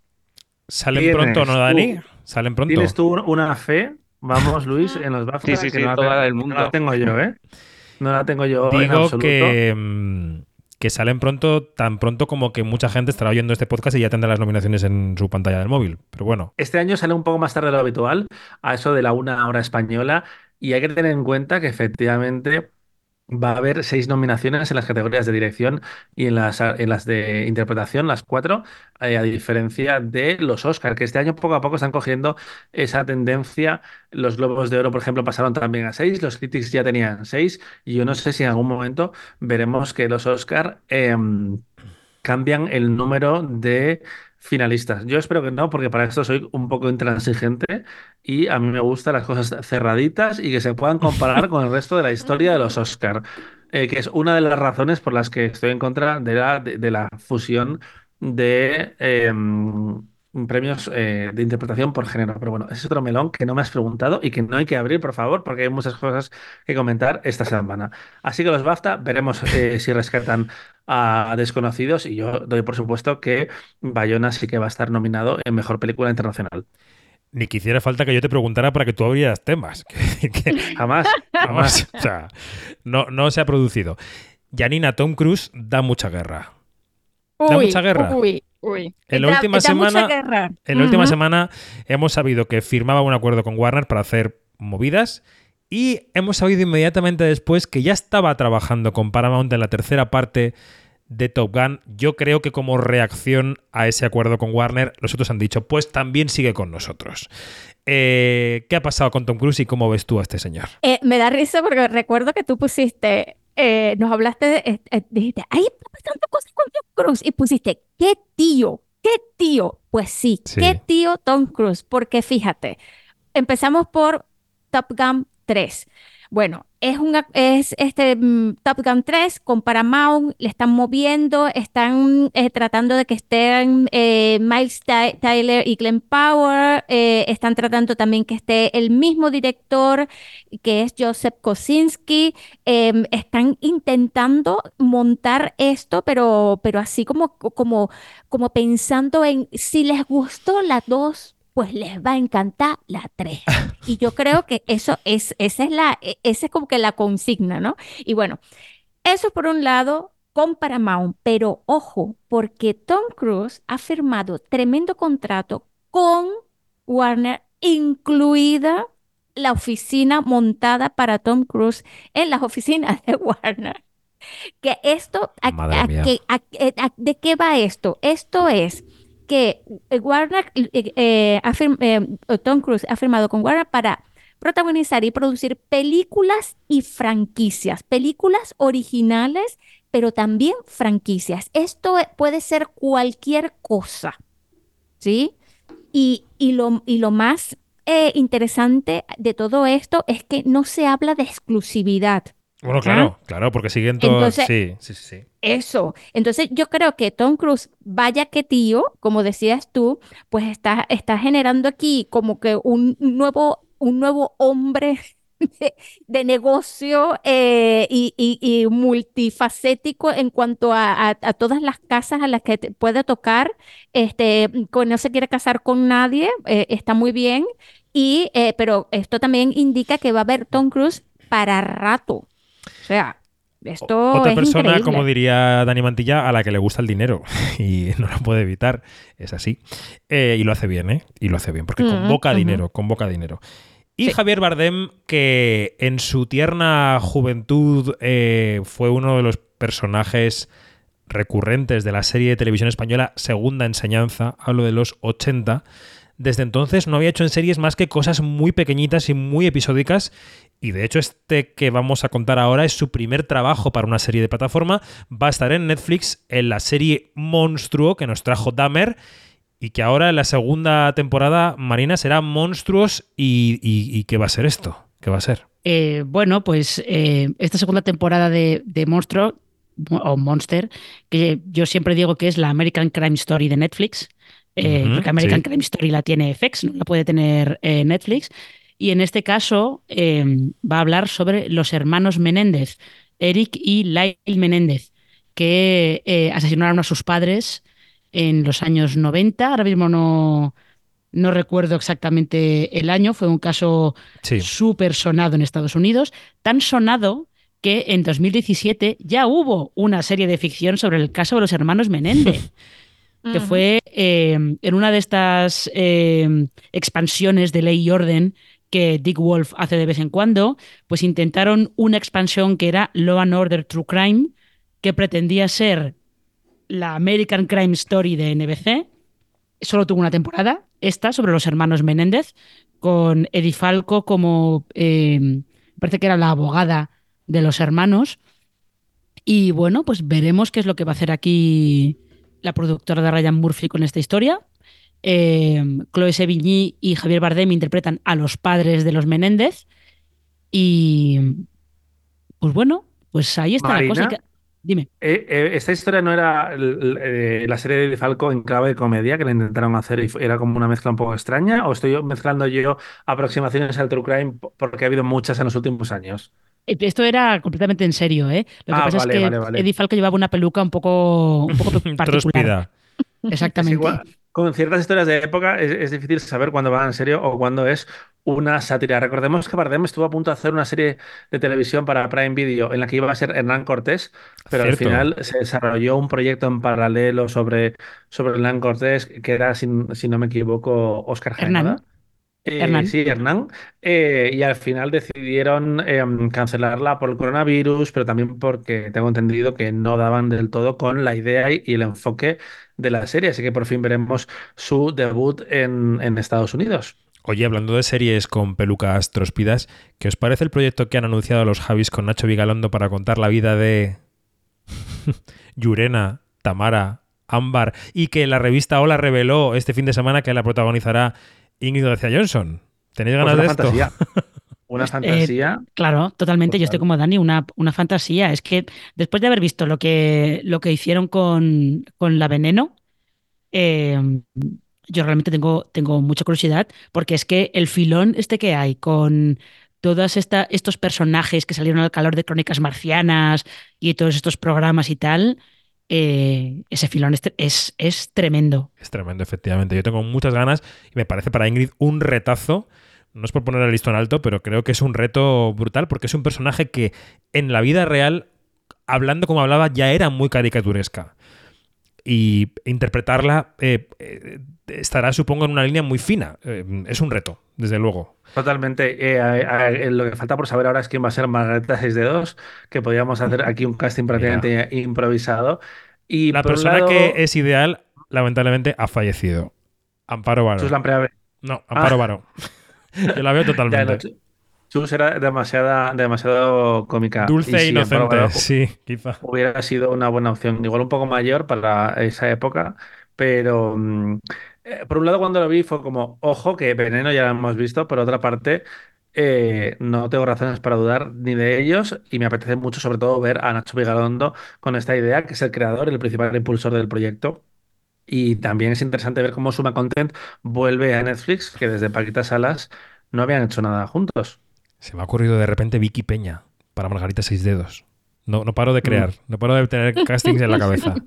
¿Salen pronto, no, tú- Dani? ¿Salen pronto? ¿Tienes tú una fe? Vamos, Luis, en los [LAUGHS] BAFTA, Sí, sí, que sí, no la toda tengo- la del mundo. No la tengo yo, ¿eh? No la tengo yo en Digo absoluto. que, mm, que salen pronto, tan pronto como que mucha gente estará oyendo este podcast y ya tendrá las nominaciones en su pantalla del móvil. Pero bueno, Este año sale un poco más tarde de lo habitual, a eso de la una hora española, y hay que tener en cuenta que efectivamente va a haber seis nominaciones en las categorías de dirección y en las, en las de interpretación, las cuatro, eh, a diferencia de los Oscar, que este año poco a poco están cogiendo esa tendencia. Los Globos de Oro, por ejemplo, pasaron también a seis, los Critics ya tenían seis, y yo no sé si en algún momento veremos que los Oscar em, cambian el número de finalistas. Yo espero que no, porque para esto soy un poco intransigente y a mí me gustan las cosas cerraditas y que se puedan comparar con el resto de la historia de los Oscar, eh, que es una de las razones por las que estoy en contra de la, de, la fusión de em, premios eh, de interpretación por género. Pero bueno, ese es otro melón que no me has preguntado y que no hay que abrir, por favor, porque hay muchas cosas que comentar esta semana. Así que los BAFTA, veremos eh, si rescatan a Desconocidos y yo doy por supuesto que Bayona sí que va a estar nominado en Mejor Película Internacional. Ni quisiera falta que yo te preguntara para que tú abrieras temas. [LAUGHS] jamás, [LAUGHS] jamás. o sea, no, no se ha producido. Janina Tom Cruise da mucha guerra. da mucha guerra. Uy, uy. En la última semana, en la última semana hemos sabido que firmaba un acuerdo con Warner para hacer movidas y hemos sabido inmediatamente después que ya estaba trabajando con Paramount en la tercera parte de Top Gun. Yo creo que como reacción a ese acuerdo con Warner, los otros han dicho, pues también sigue con nosotros. Eh, ¿Qué ha pasado con Tom Cruise y cómo ves tú a este señor? Eh, me da risa porque recuerdo que tú pusiste, eh, nos hablaste, de, dijiste, ahí está pasando cosas con Tom Cruise y pusiste, ¿qué tío? ¿Qué tío? Pues sí, ¿qué tío Tom Cruise? Porque fíjate, empezamos por Top Gun 3. Bueno, es, una, es este mm, Top Gun 3 con Paramount, le están moviendo, están eh, tratando de que estén eh, Miles Tyler y Glenn Power, eh, están tratando también que esté el mismo director que es Joseph Kosinski, em, están intentando montar esto, pero, pero así como, como, como pensando en si les gustó las dos pues les va a encantar la 3. Y yo creo que eso es, esa es la, e, esa es como que la consigna, ¿no? Y bueno, eso por un lado con Paramount, pero ojo, porque Tom Cruise ha firmado tremendo contrato con Warner, incluida la oficina montada para Tom Cruise en las oficinas de Warner. Que esto, ¿de qué va esto? Esto es que eh, Warner, eh, eh, Tom Cruise ha firmado con Warner para protagonizar y producir películas y franquicias, películas originales, pero también franquicias. Esto puede ser cualquier cosa, ¿sí? Y, lo, y lo más interesante de todo esto es que no se habla de exclusividad. Bueno, claro, claro, porque siguen todos. Sí, sí, sí. Eso. Entonces, yo creo que Tom Cruise, vaya que tío, como decías tú, pues está, está generando aquí como que un nuevo, un nuevo hombre de, negocio eh, y, multifacético en cuanto a, todas las casas a las que puede tocar. Este, no se quiere casar con nadie, eh, está muy bien. Y, eh, pero esto también indica que va a haber Tom Cruise para rato. O sea, esto Otra es persona, como diría Dani Mantilla, a la que le gusta el dinero [LAUGHS] y no lo puede evitar. Es así. Eh, y lo hace bien, ¿eh? Y lo hace bien, porque convoca dinero, convoca dinero. Y Javier Bardem, que en su tierna juventud eh, fue uno de los personajes recurrentes de la serie de televisión española Segunda Enseñanza, hablo de los 80, desde entonces no había hecho en series más que cosas muy pequeñitas y muy episódicas y de hecho este que vamos a contar ahora es su primer trabajo para una serie de plataforma. Va a estar en Netflix en la serie Monstruo que nos trajo Dahmer y que ahora en la segunda temporada Marina será Monstruos y, ¿qué va a ser esto? ¿Qué va a ser? Eh, bueno, pues eh, esta segunda temporada de, de Monstruo o Monster, que yo siempre digo que es la American Crime Story de Netflix, eh, porque American Crime Story la tiene FX, no la puede tener eh, Netflix. Y en este caso eh, va a hablar sobre los hermanos Menéndez, Eric y Lyle Menéndez, que asesinaron a sus padres en los años 90. Ahora mismo no, no recuerdo exactamente el año. Fue un caso súper sonado en Estados Unidos. Tan sonado que en 2017 ya hubo una serie de ficción sobre el caso de los hermanos Menéndez. [LAUGHS] que fue em, en una de estas em, expansiones de ley y orden que Dick Wolf hace de vez en cuando, pues intentaron una expansión que era Law and Order True Crime, que pretendía ser la American Crime Story de NBC. Solo tuvo una temporada, esta, sobre los hermanos Menéndez, con Eddie Falco como, eh, parece que era la abogada de los hermanos. Y bueno, pues veremos qué es lo que va a hacer aquí la productora de Ryan Murphy con esta historia. Eh, Chloe Sevigny y Javier Bardem interpretan a los padres de los Menéndez. Y pues bueno, pues ahí está Marina, la cosa. Dime. eh, eh, esta historia no era eh, la serie de Falco en clave de comedia que le intentaron hacer y era como una mezcla un poco extraña, o estoy mezclando yo aproximaciones al true crime po- porque ha habido muchas en los últimos años. Esto era completamente en serio, ¿eh? Lo que Ah, pasa vale, es que vale, vale. Eddie Falco llevaba una peluca un poco, un poco [LAUGHS] particular. [LAUGHS] Exactamente. igual, con ciertas historias de época es, es difícil saber cuándo van en serio o cuándo es una sátira. Recordemos que Bardem estuvo a punto de hacer una serie de televisión para Prime Video en la que iba a ser Hernán Cortés, pero al final se desarrolló un proyecto en paralelo sobre, sobre Hernán Cortés que era, si, si no me equivoco, Oscar Hernán. Jaenada. Eh, Hernán. Sí, Hernán. Eh, y al final decidieron em, cancelarla por el coronavirus, pero también porque tengo entendido que no daban del todo con la idea y, y el enfoque de la serie. Así que por fin veremos su debut en, en Estados Unidos. Oye, hablando de series con pelucas tróspidas, ¿qué os parece el proyecto que han anunciado los Javis con Nacho Vigalondo para contar la vida de [LAUGHS] Yurena, Tamara, Ámbar y que la revista Hola reveló este fin de semana que la protagonizará Ingrid García Johnson? ¿Tenéis Pues ganas una de esto? fantasía. [LAUGHS] Una fantasía. Claro, totalmente. Yo estoy como Dani, una, una fantasía. Es que después de haber visto lo que, lo que hicieron con, con la veneno, eh, yo realmente tengo, tengo mucha curiosidad, porque es que el filón este que hay con todos esta, estos personajes que salieron al calor de Crónicas Marcianas y todos estos programas y tal, eh, ese filón es, es, es tremendo. Es tremendo, efectivamente. Yo tengo muchas ganas y me parece para Ingrid un retazo. No es por poner el listón alto, pero creo que es un reto brutal porque es un personaje que en la vida real, hablando como hablaba, ya era muy caricaturesca. Y interpretarla eh, eh, estará, supongo, en una línea muy fina. Eh, es un reto, desde luego. Totalmente. Eh, a- a- lo que falta por saber ahora es quién va a ser Margarita 6 de 2, que podríamos hacer aquí un casting prácticamente improvisado. Y La persona lado, que es ideal, lamentablemente, ha fallecido. Amparo Varo. No, Amparo Ah. Varo. [LAUGHS] Yo la veo totalmente. Chu- Chus era demasiada, demasiado cómica. Dulce e inocente, Varo sí, quizá. Hubiera sido una buena opción. Igual un poco mayor para esa época, pero mm, eh, por un lado cuando lo vi fue como, ojo, que Veneno ya lo hemos visto, por otra parte, eh, no tengo razones para dudar ni de ellos y me apetece mucho sobre todo ver a Nacho Vigalondo con esta idea, que es el creador y el principal impulsor del proyecto. Y también es interesante ver cómo Suma Content vuelve a Netflix, que desde Paquita Salas no habían hecho nada juntos. Se me ha ocurrido de repente Vicky Peña para Margarita Seis Dedos. No, no paro de crear, no paro de tener castings en la cabeza. [LAUGHS]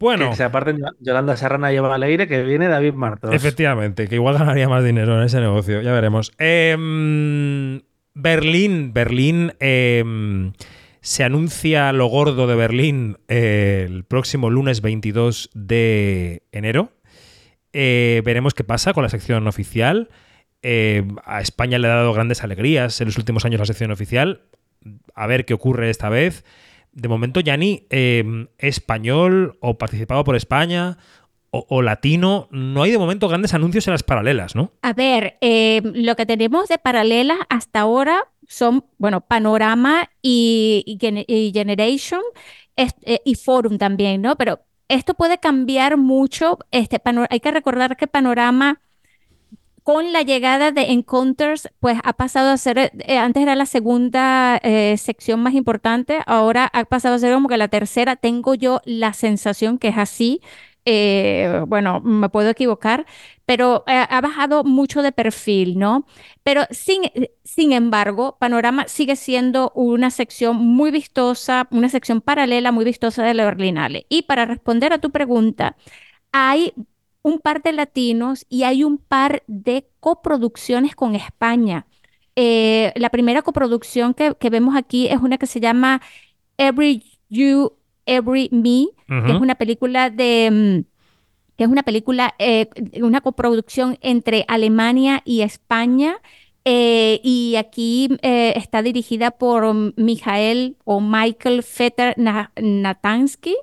Bueno, Que se aparten Yolanda Serrana y Eva Leire, que viene David Martos. efectivamente, que igual ganaría más dinero en ese negocio, ya veremos. Em, Berlín, Berlín, em, se anuncia lo gordo de Berlín eh, el próximo lunes 22 de enero. Eh, veremos qué pasa con la sección oficial. Eh, a España le ha dado grandes alegrías en los últimos años la sección oficial. A ver qué ocurre esta vez. De momento, Yanni, eh, español o participado por España o, latino, no hay de momento grandes anuncios en las paralelas, ¿no? A ver, eh, lo que tenemos de paralelas hasta ahora son, bueno, Panorama y, y Gen- y Generation y Forum también, ¿no? Pero esto puede cambiar mucho. Este, hay que recordar que Panorama, con la llegada de Encounters, pues ha pasado a ser, eh, antes era la segunda eh, sección más importante, ahora ha pasado a ser como que la tercera. Tengo yo la sensación que es así. Eh, bueno, me puedo equivocar, pero ha bajado mucho de perfil, ¿no? Pero sin, sin embargo, Panorama sigue siendo una sección muy vistosa, una sección paralela muy vistosa de la Berlinale. Y para responder a tu pregunta, hay un par de latinos y hay un par de coproducciones con España. Eh, la primera coproducción que, que vemos aquí es una que se llama Every You, Every Me, que es una película de, mm, que es una película, eh, una coproducción entre Alemania y España. eh, y aquí eh, está dirigida por Michael o Michael Fetter Na- Natansky.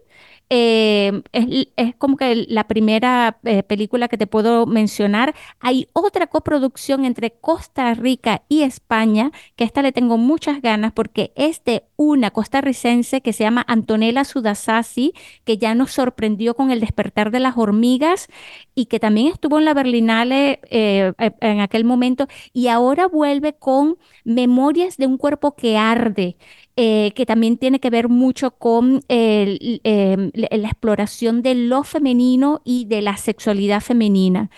Eh, es, como que la primera eh, película que te puedo mencionar. Hay otra coproducción entre Costa Rica y España, que esta le tengo muchas ganas porque es de una costarricense que se llama Antonella Sudasasi, que ya nos sorprendió con El despertar de las hormigas y que también estuvo en la Berlinale eh, eh, en aquel momento y ahora vuelve con Memorias de un cuerpo que arde eh, que también tiene que ver mucho con el- em, la exploración de lo femenino y de la sexualidad femenina.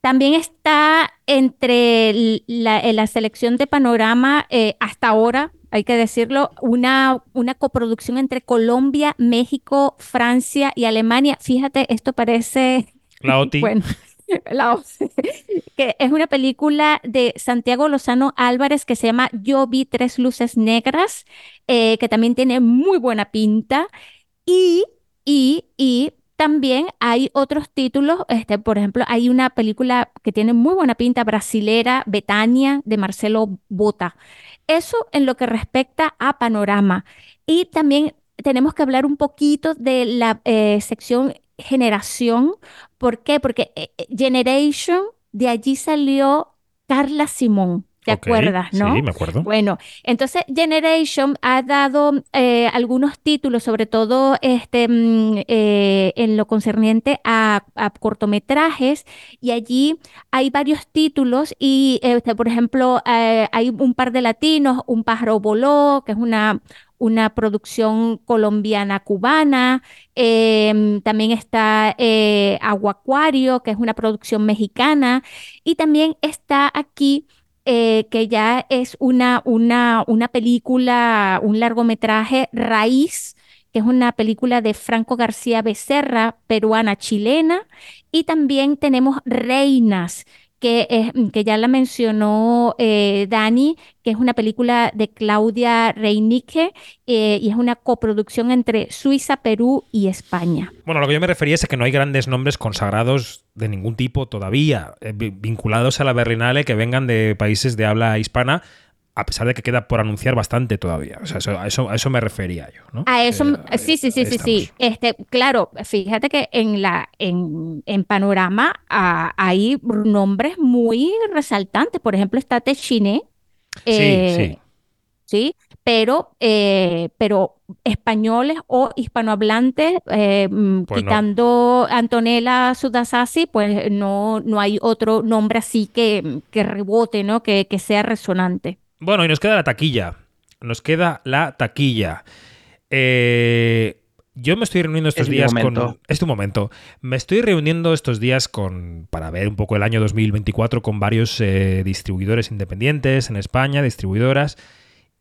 También está entre la, en la selección de panorama eh, hasta ahora, hay que decirlo, una, una coproducción entre Colombia, México, Francia y Alemania. Fíjate, esto parece La OTI. [LAUGHS] bueno, [LAUGHS] [LAUGHS] que es una película de Santiago Lozano Álvarez que se llama Yo vi tres luces negras, eh, que también tiene muy buena pinta. Y, y, y también hay otros títulos, este, por ejemplo, hay una película que tiene muy buena pinta brasilera, Betania, de Marcelo Bota. Eso en lo que respecta a panorama. Y también tenemos que hablar un poquito de la eh, sección generación. ¿Por qué? Porque eh, eh, Generation, de allí salió Carla Simón. ¿Te acuerdas, no? Sí, me acuerdo. Bueno, entonces Generation ha dado eh, algunos títulos, sobre todo este, mm, eh, en lo concerniente a, a cortometrajes, y allí hay varios títulos, y este, por ejemplo, hay un par de latinos, Un pájaro voló, que es una, una producción colombiana-cubana, em, también está eh, Aguacuario, que es una producción mexicana, y también está aquí eh, que ya es una, una, una película, un largometraje Raíz, que es una película de Franco García Becerra, peruana chilena, y también tenemos Reinas, que, es, que ya la mencionó eh, Dani, que es una película de Claudia Reinique eh, y es una coproducción entre Suiza, Perú y España. Bueno, lo que yo me refería es que no hay grandes nombres consagrados de ningún tipo todavía, eh, vi- vinculados a la Berlinale que vengan de países de habla hispana, a pesar de que queda por anunciar bastante todavía. O sea, eso- a, eso, a eso me refería yo, ¿no? A eso, Eh, sí, sí, sí, sí, sí. estamos. Este, claro, fíjate que en la, en, en Panorama ah, hay nombres muy resaltantes. Por ejemplo, está Techine, eh, sí. sí, pero, eh, pero españoles o hispanohablantes, eh, mm, Pues no. quitando Antonella Sudasasi, pues no, no hay otro nombre así que, que rebote, ¿no? Que, que sea resonante. Bueno, y nos queda la taquilla. Nos queda la taquilla. Eh, yo me estoy reuniendo estos Es días con. Es tu momento. Me estoy reuniendo estos días con. para ver un poco el año 2024 con varios eh, distribuidores independientes en España, distribuidoras.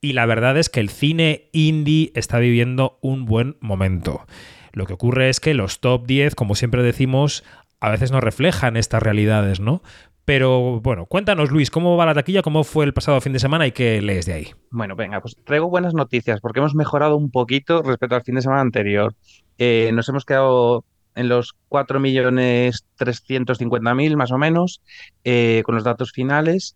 Y la verdad es que el cine indie está viviendo un buen momento. Lo que ocurre es que los top 10, como siempre decimos, a veces no reflejan estas realidades, ¿no? Pero bueno, cuéntanos, Luis, ¿cómo va la taquilla? ¿Cómo fue el pasado fin de semana y qué lees de ahí? Bueno, venga, pues traigo buenas noticias porque hemos mejorado un poquito respecto al fin de semana anterior. Eh, nos hemos quedado en los 4.350.000 más o menos eh, con los datos finales,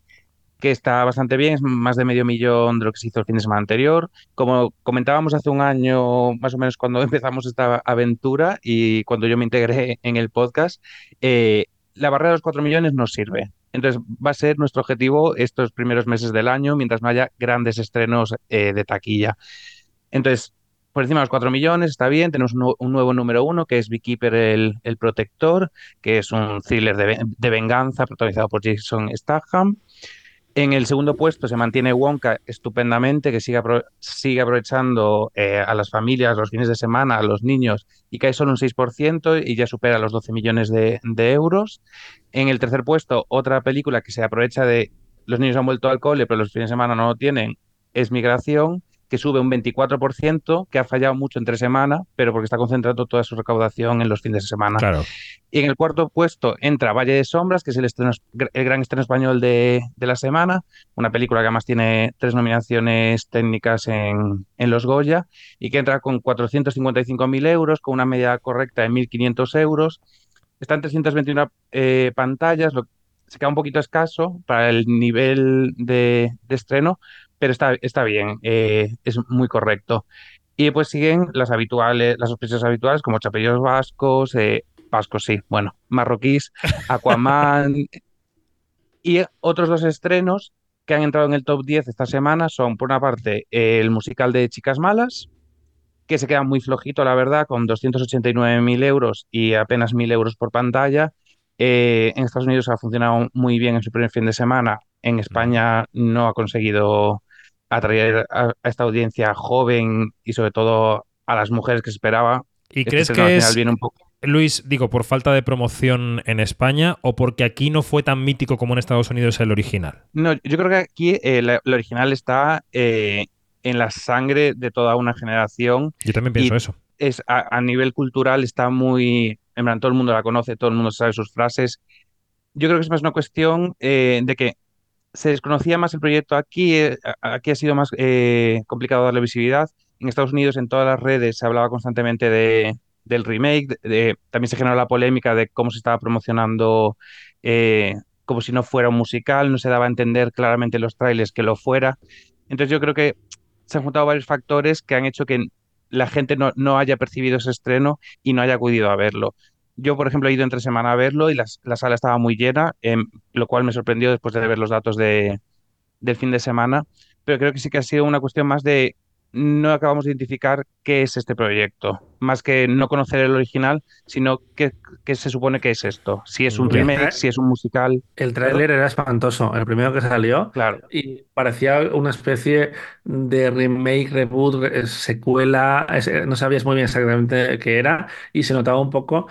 que está bastante bien, es más de medio millón de lo que se hizo el fin de semana anterior. Como comentábamos hace un año, más o menos cuando [LAUGHS] empezamos esta aventura y cuando yo me integré en el podcast, eh, la barrera de los 4 millones nos sirve. Entonces va a ser nuestro objetivo estos primeros meses del año, mientras no haya grandes estrenos eh, de taquilla. Entonces, por encima de los 4 millones está bien, tenemos un, nu- un nuevo número uno que es Beekeeper el, Protector, que es un thriller de, ve- de venganza protagonizado por Jason Statham. En el segundo puesto se mantiene Wonka estupendamente, que sigue aprovechando eh, a las familias los fines de semana, a los niños, y cae solo un 6% y ya supera los 12 millones de, de euros. En el tercer puesto, otra película que se aprovecha de los niños han vuelto al cole, pero los fines de semana no lo tienen, es Migración, que sube un 24%, que ha fallado mucho entre semana, pero porque está concentrando toda su recaudación en los fines de semana. Claro. Y en el cuarto puesto entra Valle de Sombras, que es el, estreno, el gran estreno español de, de la semana, una película que además tiene tres nominaciones técnicas en, en los Goya y que entra con 455.000 euros, con una media correcta de 1.500 euros. está en 321 eh, pantallas, lo, se queda un poquito escaso para el nivel de, de estreno, pero está, está bien, eh, es muy correcto. Y pues siguen las habituales, las sorpresas habituales como Chapellos Vascos, eh, Vascos sí, bueno, Marroquíes, [LAUGHS] Aquaman y otros dos estrenos que han entrado en el top 10 esta semana son, por una parte, el musical de Chicas Malas, que se queda muy flojito, la verdad, con 289.000 euros y apenas 1.000 euros por pantalla. Eh, en Estados Unidos ha funcionado muy bien en su primer fin de semana. En España no ha conseguido atraer a, a esta audiencia joven y sobre todo a las mujeres que esperaba. ¿Y Este crees que es, viene un poco Luis, digo, por falta de promoción en España o porque aquí no fue tan mítico como en Estados Unidos el original? No, yo creo que aquí eh, la, la original está eh, en la sangre de toda una generación. Yo también pienso Y- eso. Es, a, a nivel cultural está muy... En plan, todo el mundo la conoce, todo el mundo sabe sus frases. Yo creo que es más una cuestión eh, de que se desconocía más el proyecto aquí, eh, aquí ha sido más eh, complicado darle visibilidad. En Estados Unidos, en todas las redes, se hablaba constantemente de, del remake, de- también se generó la polémica de cómo se estaba promocionando eh, como si no fuera un musical, no se daba a entender claramente en los trailers que lo fuera. Entonces yo creo que se han juntado varios factores que han hecho que la gente no, no haya percibido ese estreno y no haya acudido a verlo. Yo, por ejemplo, he ido entre semana a verlo y la sala estaba muy llena, em, lo cual me sorprendió después de ver los datos de, del fin de semana, pero creo que sí que ha sido una cuestión más de no acabamos de identificar qué es este proyecto, más que no conocer el original, sino qué, qué se supone que es esto, si es un remake, si es un musical, El tráiler era espantoso, el primero que salió, claro. y parecía una especie de remake, reboot, re- secuela, es- no sabías muy bien exactamente qué era, y se notaba un poco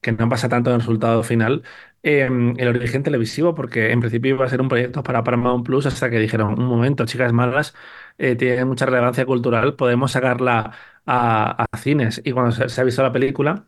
que no pasa tanto en el resultado final eh, el origen televisivo, porque en principio iba a ser un proyecto para Paramount Plus hasta que dijeron, un momento, Chicas Malas eh, tiene mucha relevancia cultural, podemos sacarla a, cines. Y cuando se, ha visto la película,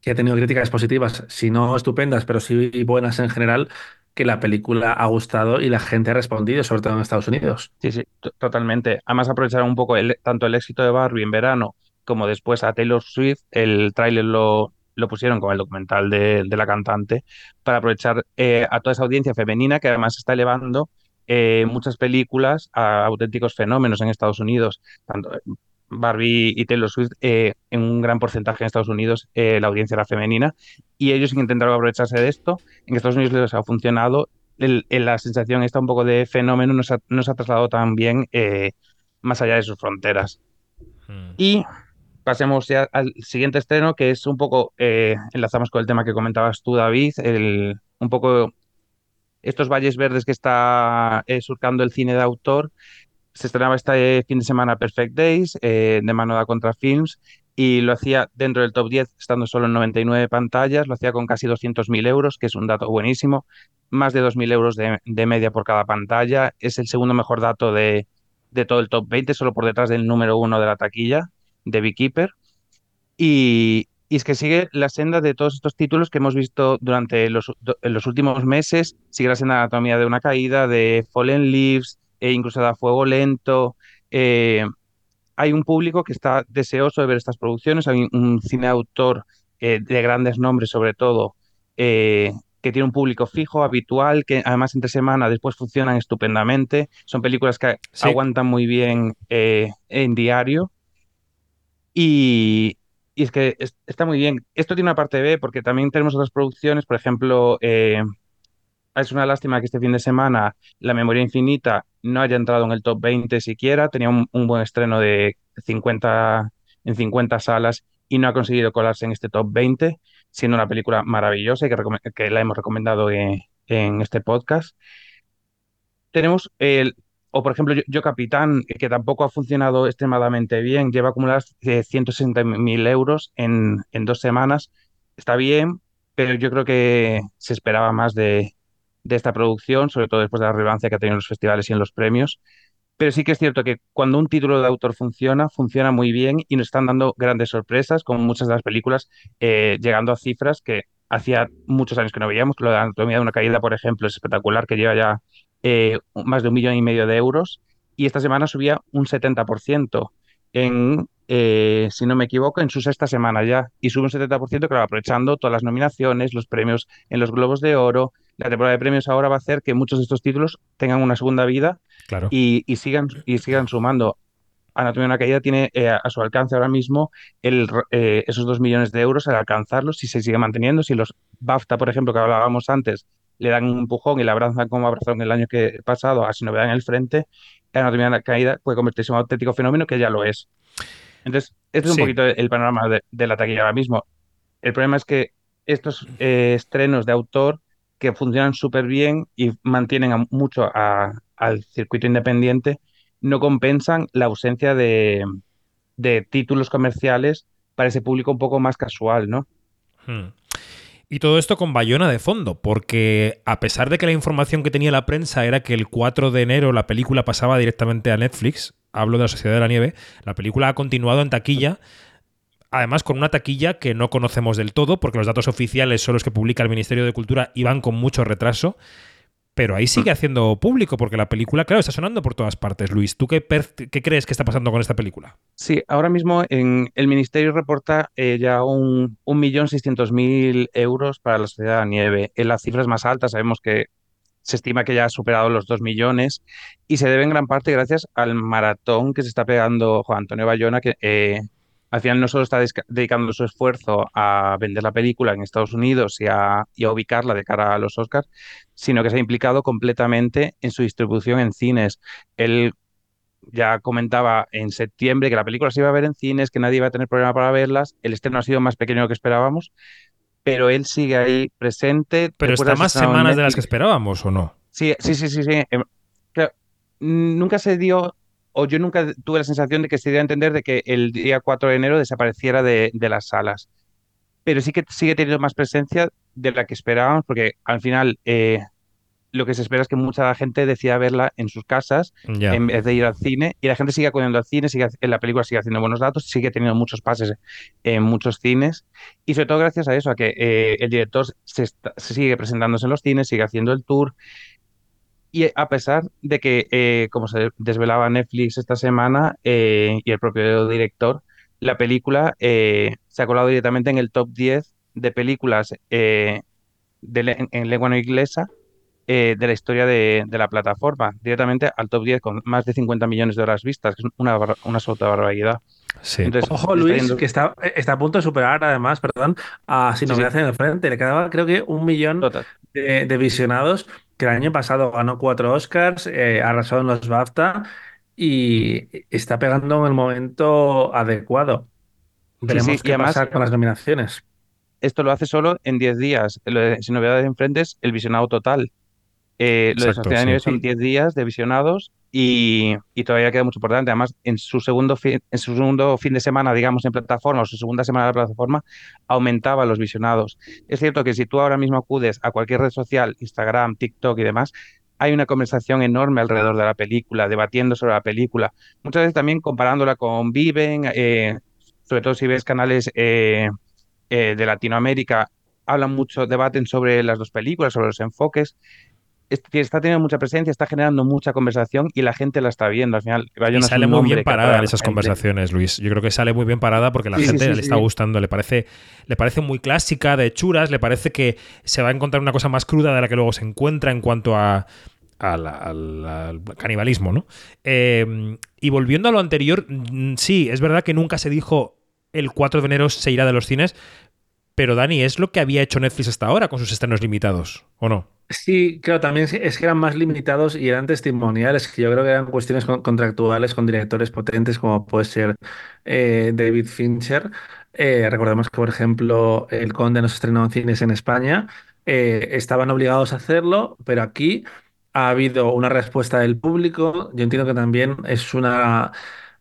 que ha tenido críticas positivas, si no estupendas, pero sí buenas en general, que la película ha gustado y la gente ha respondido, sobre todo en Estados Unidos. Sí, sí, to- totalmente. Además aprovecharon un poco tanto el éxito de Barbie en verano como después a Taylor Swift, el tráiler lo, lo pusieron con el documental de, de la cantante para aprovechar eh, a toda esa audiencia femenina que además está elevando eh, muchas películas a auténticos fenómenos en Estados Unidos. Tanto eh, Barbie y Taylor Swift, eh, en un gran porcentaje en Estados Unidos eh, la audiencia era femenina y ellos intentaron aprovecharse de esto. En Estados Unidos les ha funcionado el- el- la sensación esta un poco de fenómeno nos ha, nos ha trasladado también eh, más allá de sus fronteras. Mm. Y pasemos ya al siguiente estreno, que es un poco, eh, enlazamos con el tema que comentabas tú, David, el, un poco estos valles verdes que está eh, surcando el cine de autor. Se estrenaba este fin de semana Perfect Days, eh, de mano de Contra Films, y lo hacía dentro del top 10, estando solo en 99 pantallas, lo hacía con casi 200.000 euros, que es un dato buenísimo, más de 2.000 euros de, de media por cada pantalla, es el segundo mejor dato de, de todo el top 20, solo por detrás del número uno de la taquilla, de Beekeeper, y, y es que sigue la senda de todos estos títulos que hemos visto durante los, do- en los últimos meses, sigue la senda de Anatomía de una caída, de Fallen Leaves, e incluso de A Fuego Lento, eh, hay un público que está deseoso de ver estas producciones, hay un cine de autor eh, de grandes nombres sobre todo, eh, que tiene un público fijo, habitual, que además entre semana después funcionan estupendamente, son películas que Sí. aguantan muy bien en diario y, es que es- está muy bien. Esto tiene una parte B porque también tenemos otras producciones, por ejemplo, eh, es una lástima que este fin de semana La Memoria Infinita no haya entrado en el top 20 siquiera. Tenía un, buen estreno de 50, en 50 salas y no ha conseguido colarse en este top 20, siendo una película maravillosa y que, la hemos recomendado en, en este podcast. Tenemos el, o por ejemplo, Yo, Yo Capitán, que tampoco ha funcionado extremadamente bien, lleva acumuladas eh, 160.000 euros en, en dos semanas. Está bien, pero yo creo que se esperaba más de, de esta producción, sobre todo después de la relevancia que ha tenido en los festivales y en los premios. Pero sí que es cierto que cuando un título de autor funciona, funciona muy bien y nos están dando grandes sorpresas, como muchas de las películas, eh, llegando a cifras que hacía muchos años que no veíamos. Lo de Anatomía de una caída, por ejemplo, es espectacular, que lleva ya eh, más de un millón y medio de euros y esta semana subía un 70% en eh, si no me equivoco, en su sexta semana ya. Y sube un 70%, claro, aprovechando todas las nominaciones, los premios en los Globos de Oro. La temporada de premios ahora va a hacer que muchos de estos títulos tengan una segunda vida Claro. y, y sigan, y sigan sumando. Anatomía de una caída tiene eh, a su alcance ahora mismo el, eh, esos dos millones de euros al alcanzarlos si se sigue manteniendo. Si los BAFTA, por ejemplo, que hablábamos antes, le dan un empujón y la abrazan como abrazaron el año que pasado, así no vean el frente, Anatomía de una caída puede convertirse en un auténtico fenómeno que ya lo es. Entonces, este es un poquito el panorama de, de la taquilla ahora mismo. El problema es que estos eh, estrenos de autor que funcionan súper bien y mantienen a- mucho a- al circuito independiente, no compensan la ausencia de, de títulos comerciales para ese público un poco más casual, ¿no? Hmm. Y todo esto con Bayona de fondo, porque a pesar de que la información que tenía la prensa era que el 4 de enero la película pasaba directamente a Netflix, hablo de la Sociedad de la Nieve, la película ha continuado en taquilla, además con una taquilla que no conocemos del todo, porque los datos oficiales son los que publica el Ministerio de Cultura y van con mucho retraso. Pero ahí sigue haciendo público, porque la película, claro, está sonando por todas partes. Luis, ¿tú qué, qué crees que está pasando con esta película? Sí, ahora mismo en el Ministerio reporta eh, ya un, un millón seiscientos mil euros para la Sociedad de la Nieve. En las cifras más altas sabemos que se estima que ya ha superado los 2 millones y se debe en gran parte gracias al maratón que se está pegando Juan Antonio Bayona, que eh, al final no solo está dedicando su esfuerzo a vender la película en Estados Unidos y a, y a ubicarla de cara a los Oscars, sino que se ha implicado completamente en su distribución en cines. Él ya comentaba en septiembre que la película se iba a ver en cines, que nadie iba a tener problema para verlas. El estreno ha sido más pequeño de lo que esperábamos, pero él sigue ahí presente. Pero está más semanas de las que esperábamos, ¿o no? Sí, sí, sí, sí, sí. Em, nunca se dio, o yo nunca tuve la sensación de que se dio a entender de que el día 4 de enero desapareciera de, de las salas. Pero sí que sigue teniendo más presencia de la que esperábamos, porque al final eh, lo que se espera es que mucha gente decida verla en sus casas en vez de ir al cine. Y la gente sigue acudiendo al cine, sigue, la película sigue haciendo buenos datos, sigue teniendo muchos pases en muchos cines. Y sobre todo gracias a eso, a que eh, el director se, está- se sigue presentándose en los cines, sigue haciendo el tour. Y a pesar de que, eh, como se desvelaba Netflix esta semana eh, y el propio director, la película eh, se ha colado directamente en el top 10 de películas eh, de le- en, en lengua no inglesa eh, de la historia de, de la plataforma, directamente al top 10 con más de 50 millones de horas vistas, que es una, bar- una absoluta barbaridad. Sí. Entonces, Ojo, está Luis, yendo- que está, está a punto de superar, además, perdón, a Sin Sí, sí. En el Frente. Le quedaba, creo que, un millón Total. De, de visionados, que el año pasado ganó cuatro Oscars, eh, arrasó en los BAFTA y está pegando en el momento adecuado. Veremos sí, y qué además- pasa con las nominaciones. Esto lo hace solo en 10 días. De Sin Novedades en Frente es el visionado total. Eh, lo de Sociedad de sí. Nieve son 10 días de visionados y, todavía queda mucho por delante. Además, en su segundo fin, en su segundo fin de semana, digamos, en plataforma, o su segunda semana de plataforma, aumentaba los visionados. Es cierto que si tú ahora mismo acudes a cualquier red social, Instagram, TikTok y demás, hay una conversación enorme alrededor de la película, debatiendo sobre la película. Muchas veces también comparándola con Viven, eh, sobre todo si ves canales eh, eh, de Latinoamérica, hablan mucho, debaten sobre las dos películas, sobre los enfoques. Es- Está teniendo mucha presencia, está generando mucha conversación y la gente la está viendo. Al final, Y sale muy bien parada en esas conversaciones, Luis. Yo creo que sale muy bien parada porque la Sí, gente sí, le está gustando, le parece, le parece muy clásica, de churas, le parece que se va a encontrar una cosa más cruda de la que luego se encuentra en cuanto a al, al- al canibalismo, ¿no? Eh, y volviendo a lo anterior, mm, sí, es verdad que nunca se dijo el 4 de enero se irá de los cines, pero Dani, es lo que había hecho Netflix hasta ahora con sus estrenos limitados, ¿o no? Sí, claro, también es- que eran más limitados y eran testimoniales, que yo creo que eran cuestiones con- contractuales con directores potentes como puede ser eh, David Fincher. Eh, recordemos que, por ejemplo, El Conde no se estrenó en cines en España, eh, estaban obligados a hacerlo, pero aquí ha habido una respuesta del público. Yo entiendo que también es una,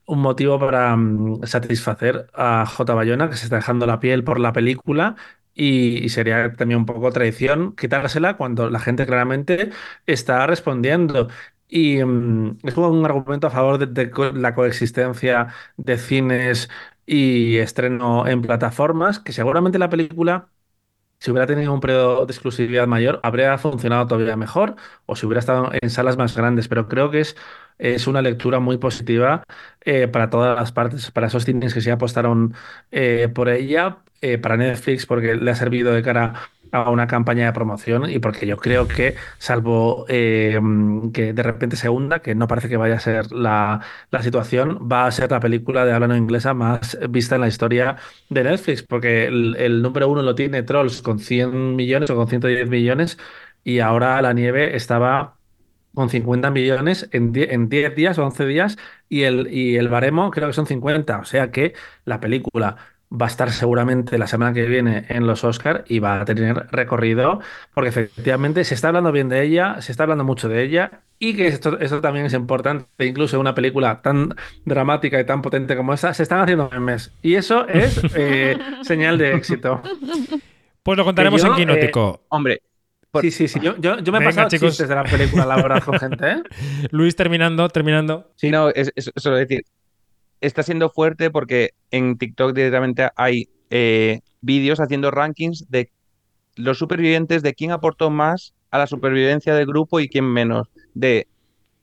un motivo para mm, satisfacer a J. Bayona, que se está dejando la piel por la película. Y, sería también un poco traición quitársela cuando la gente claramente está respondiendo. Y mm, es un argumento a favor de, la coexistencia de cines y estreno en plataformas, que seguramente la película si hubiera tenido un periodo de exclusividad mayor, habría funcionado todavía mejor o si hubiera estado en salas más grandes, pero creo que es, es una lectura muy positiva eh, para todas las partes, para esos cines que se apostaron eh, por ella, eh, para Netflix porque le ha servido de cara a una campaña de promoción y porque yo creo que, salvo eh, que de repente se hunda, que no parece que vaya a ser la, la situación, va a ser la película de habla no inglesa más vista en la historia de Netflix, porque el, número uno lo tiene Trolls con 100 millones o con 110 millones y ahora La Nieve estaba con 50 millones en 10, en 10 días o 11 días y el, y el baremo creo que son 50, o sea que la película va a estar seguramente la semana que viene en los Oscar y va a tener recorrido, porque efectivamente se está hablando bien de ella, se está hablando mucho de ella, y que esto, esto también es importante, incluso en una película tan dramática y tan potente como esta, se están haciendo memes. Y eso es eh, [LAUGHS] señal de éxito. Pues lo contaremos yo, en Quinótico. Eh, hombre. Sí, sí, sí. Yo, yo, yo me he Venga, pasado chicos. chistes de la película, la verdad, con gente, ¿eh? [LAUGHS] Luis, terminando, terminando. Sí, no, es, es- solo decir, está siendo fuerte porque en TikTok directamente hay eh, vídeos haciendo rankings de los supervivientes, de quién aportó más a la supervivencia del grupo y quién menos. De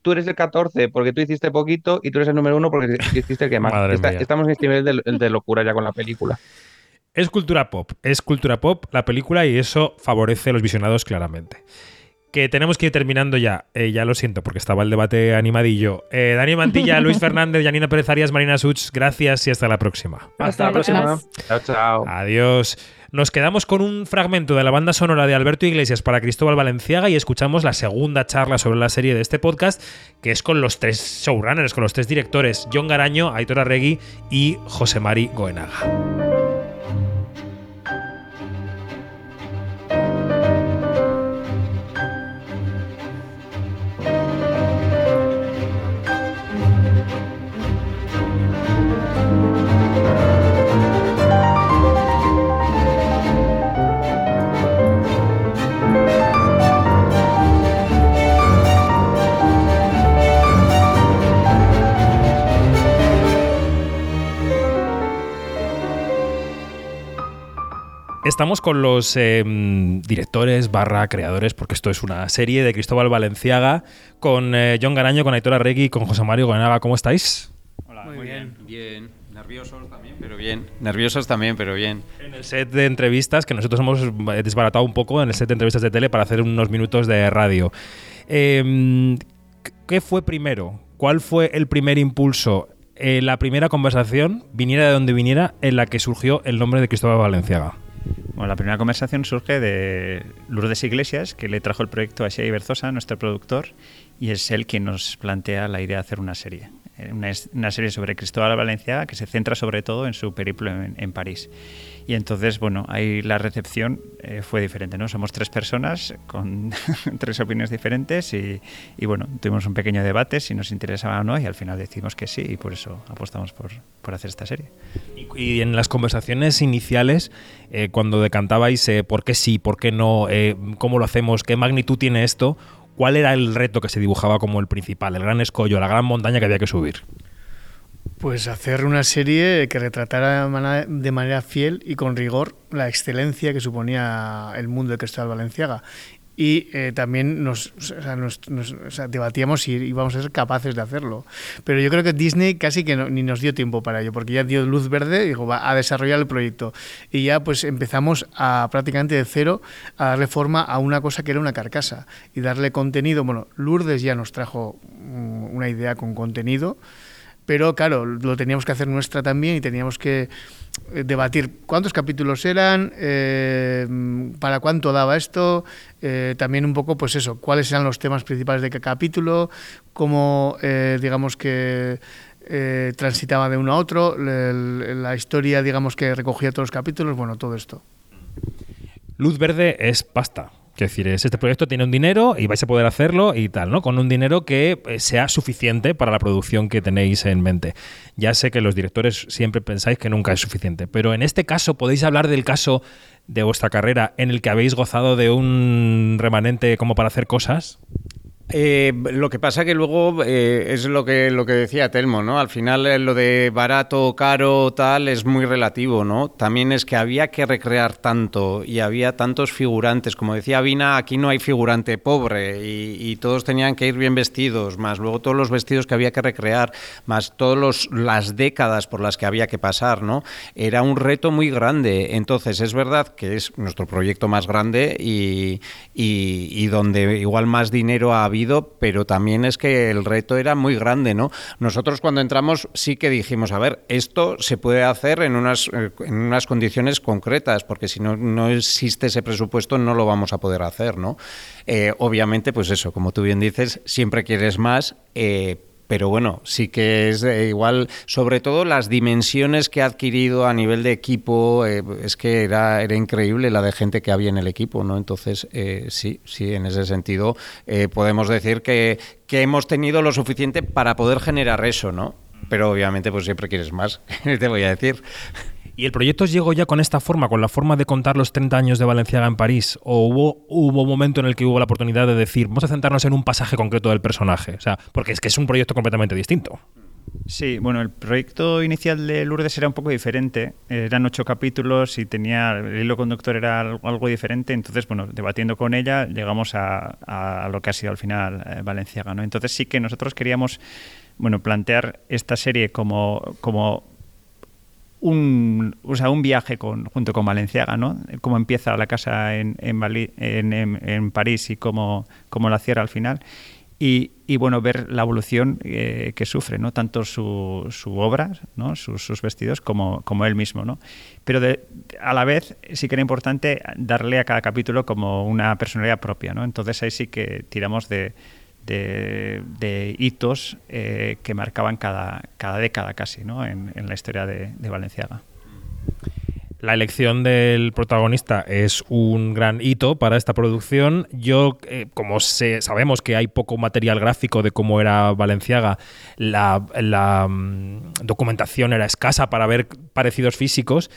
tú eres el 14 porque tú hiciste poquito y tú eres el número uno porque [LAUGHS] hiciste el que más. Está- estamos en este nivel de, de locura ya con la película. Es cultura pop, es cultura pop la película y eso favorece a los visionados claramente. Que tenemos que ir terminando ya, Eh, ya lo siento porque estaba el debate animadillo. Eh, Dani Mantilla, Luis [LAUGHS] Fernández, Janina Pérez Arias, Marina Such, gracias y hasta la próxima. Hasta la próxima. Chao, chao. Adiós. Nos quedamos con un fragmento de la banda sonora de Alberto Iglesias para Cristóbal Valenciaga y escuchamos la segunda charla sobre la serie de este podcast, que es con los tres showrunners, con los tres directores, John Garaño, Aitor Arregui y José Mari Goenaga. Estamos con los eh, directores barra creadores, porque esto es una serie de Cristóbal Valenciaga, con eh, John Garaño, con Aitor Arregui y con José Mario Goenaga. ¿Cómo estáis? Hola, muy, bien. Bien. Nerviosos también, pero bien. Nerviosos también, pero bien. En el set de entrevistas, que nosotros hemos desbaratado un poco en el set de entrevistas de tele para hacer unos minutos de radio. Eh, ¿Qué fue primero? ¿Cuál fue el primer impulso? Eh, la primera conversación, viniera de donde viniera, en la que surgió el nombre de Cristóbal Valenciaga. Bueno, la primera conversación surge de Lourdes Iglesias, que le trajo el proyecto a Shea Berzosa, nuestro productor, y es él quien nos plantea la idea de hacer una serie. Eh, Una, serie sobre Cristóbal Valenciaga que se centra sobre todo en su periplo en París. Y entonces, bueno, ahí la recepción eh, fue diferente, ¿no? Somos tres personas con [LAUGHS] tres opiniones diferentes y, y, bueno, tuvimos un pequeño debate si nos interesaba o no y al final decidimos que sí y por eso apostamos por, por hacer esta serie. Y, y en las conversaciones iniciales, eh, cuando decantabais eh, por qué sí, por qué no, eh, cómo lo hacemos, qué magnitud tiene esto, ¿cuál era el reto que se dibujaba como el principal, el gran escollo, la gran montaña que había que subir? Pues hacer una serie que retratara de manera- fiel y con rigor la excelencia que suponía el mundo de Cristóbal Valenciaga. Y eh, también nos, o sea, debatíamos si íbamos a ser capaces de hacerlo. Pero yo creo que Disney casi que ni nos dio tiempo para ello, porque ya dio luz verde dijo, va a desarrollar el proyecto. Y ya pues empezamos a prácticamente de cero a darle forma a una cosa que era una carcasa y darle contenido. Bueno, Lourdes ya nos trajo mm, una idea con contenido pero claro, lo teníamos que hacer nuestra también y teníamos que eh, debatir cuántos capítulos eran, eh, para cuánto daba esto, eh, también un poco, pues eso, cuáles eran los temas principales de cada capítulo, cómo, digamos que transitaba de uno a otro, la historia, digamos que recogía todos los capítulos, bueno, todo esto. Luz verde es pasta. Quiero decir, es este proyecto tiene un dinero y vais a poder hacerlo y tal, ¿no? Con un dinero que eh, sea suficiente para la producción que tenéis en mente. Ya sé que los directores siempre pensáis que nunca es suficiente, pero en este caso podéis hablar del caso de vuestra carrera en el que habéis gozado de un remanente como para hacer cosas. Eh, lo que pasa que luego eh, es lo que, lo que decía Telmo, ¿no? Al final eh, lo de barato, caro, tal, es muy relativo, ¿no? También es que había que recrear tanto y había tantos figurantes. Como decía Vina, aquí no hay figurante pobre y, todos tenían que ir bien vestidos, más luego todos los vestidos que había que recrear, más todas las décadas por las que había que pasar, ¿no? Era un reto muy grande. Entonces, es verdad que es nuestro proyecto más grande y, y, donde igual más dinero ha pero también es que el reto era muy grande, ¿no? Nosotros cuando entramos sí que dijimos, a ver, esto se puede hacer en unas, eh, condiciones concretas, porque si no, no existe ese presupuesto no lo vamos a poder hacer, ¿no? Eh, obviamente, pues eso, como tú bien dices, siempre quieres más, eh, pero bueno, sí que es eh, igual, sobre todo las dimensiones que ha adquirido a nivel de equipo, eh, es que era, era increíble la de gente que había en el equipo, ¿no? Entonces, eh, sí, sí, en ese sentido podemos decir que, que hemos tenido lo suficiente para poder generar eso, ¿no? Pero obviamente pues siempre quieres más, [LAUGHS] te voy a decir. ¿Y el proyecto llegó ya con esta forma, con la forma de contar los 30 años de Valenciaga en París? ¿O hubo, hubo un momento en el que hubo la oportunidad de decir, vamos a centrarnos en un pasaje concreto del personaje? O sea, porque es que es un proyecto completamente distinto. Sí, bueno, el proyecto inicial de Lourdes era un poco diferente. Eran ocho capítulos y tenía el hilo conductor era algo diferente. Entonces, bueno, debatiendo con ella, llegamos a, lo que ha sido al final eh, Valenciaga. ¿no? Entonces sí que nosotros queríamos, bueno, plantear esta serie como, como un, o sea, un viaje con, junto con Valenciaga, ¿no? Cómo empieza la casa en, en, en, en París y cómo, cómo, la cierra al final. Y, y bueno, ver la evolución eh, que sufre, ¿no? Tanto su, su obra, ¿no? Sus, sus, vestidos, como, como él mismo, ¿no? Pero de, a la vez sí que era importante darle a cada capítulo como una personalidad propia, ¿no? Entonces ahí sí que tiramos de, de, hitos eh, que marcaban cada, cada, década casi ¿no? en, en la historia de, de, Valenciaga. La elección del protagonista es un gran hito para esta producción. Yo, eh, como sabemos que hay poco material gráfico de cómo era Valenciaga, la, la um, documentación era escasa para ver parecidos físicos.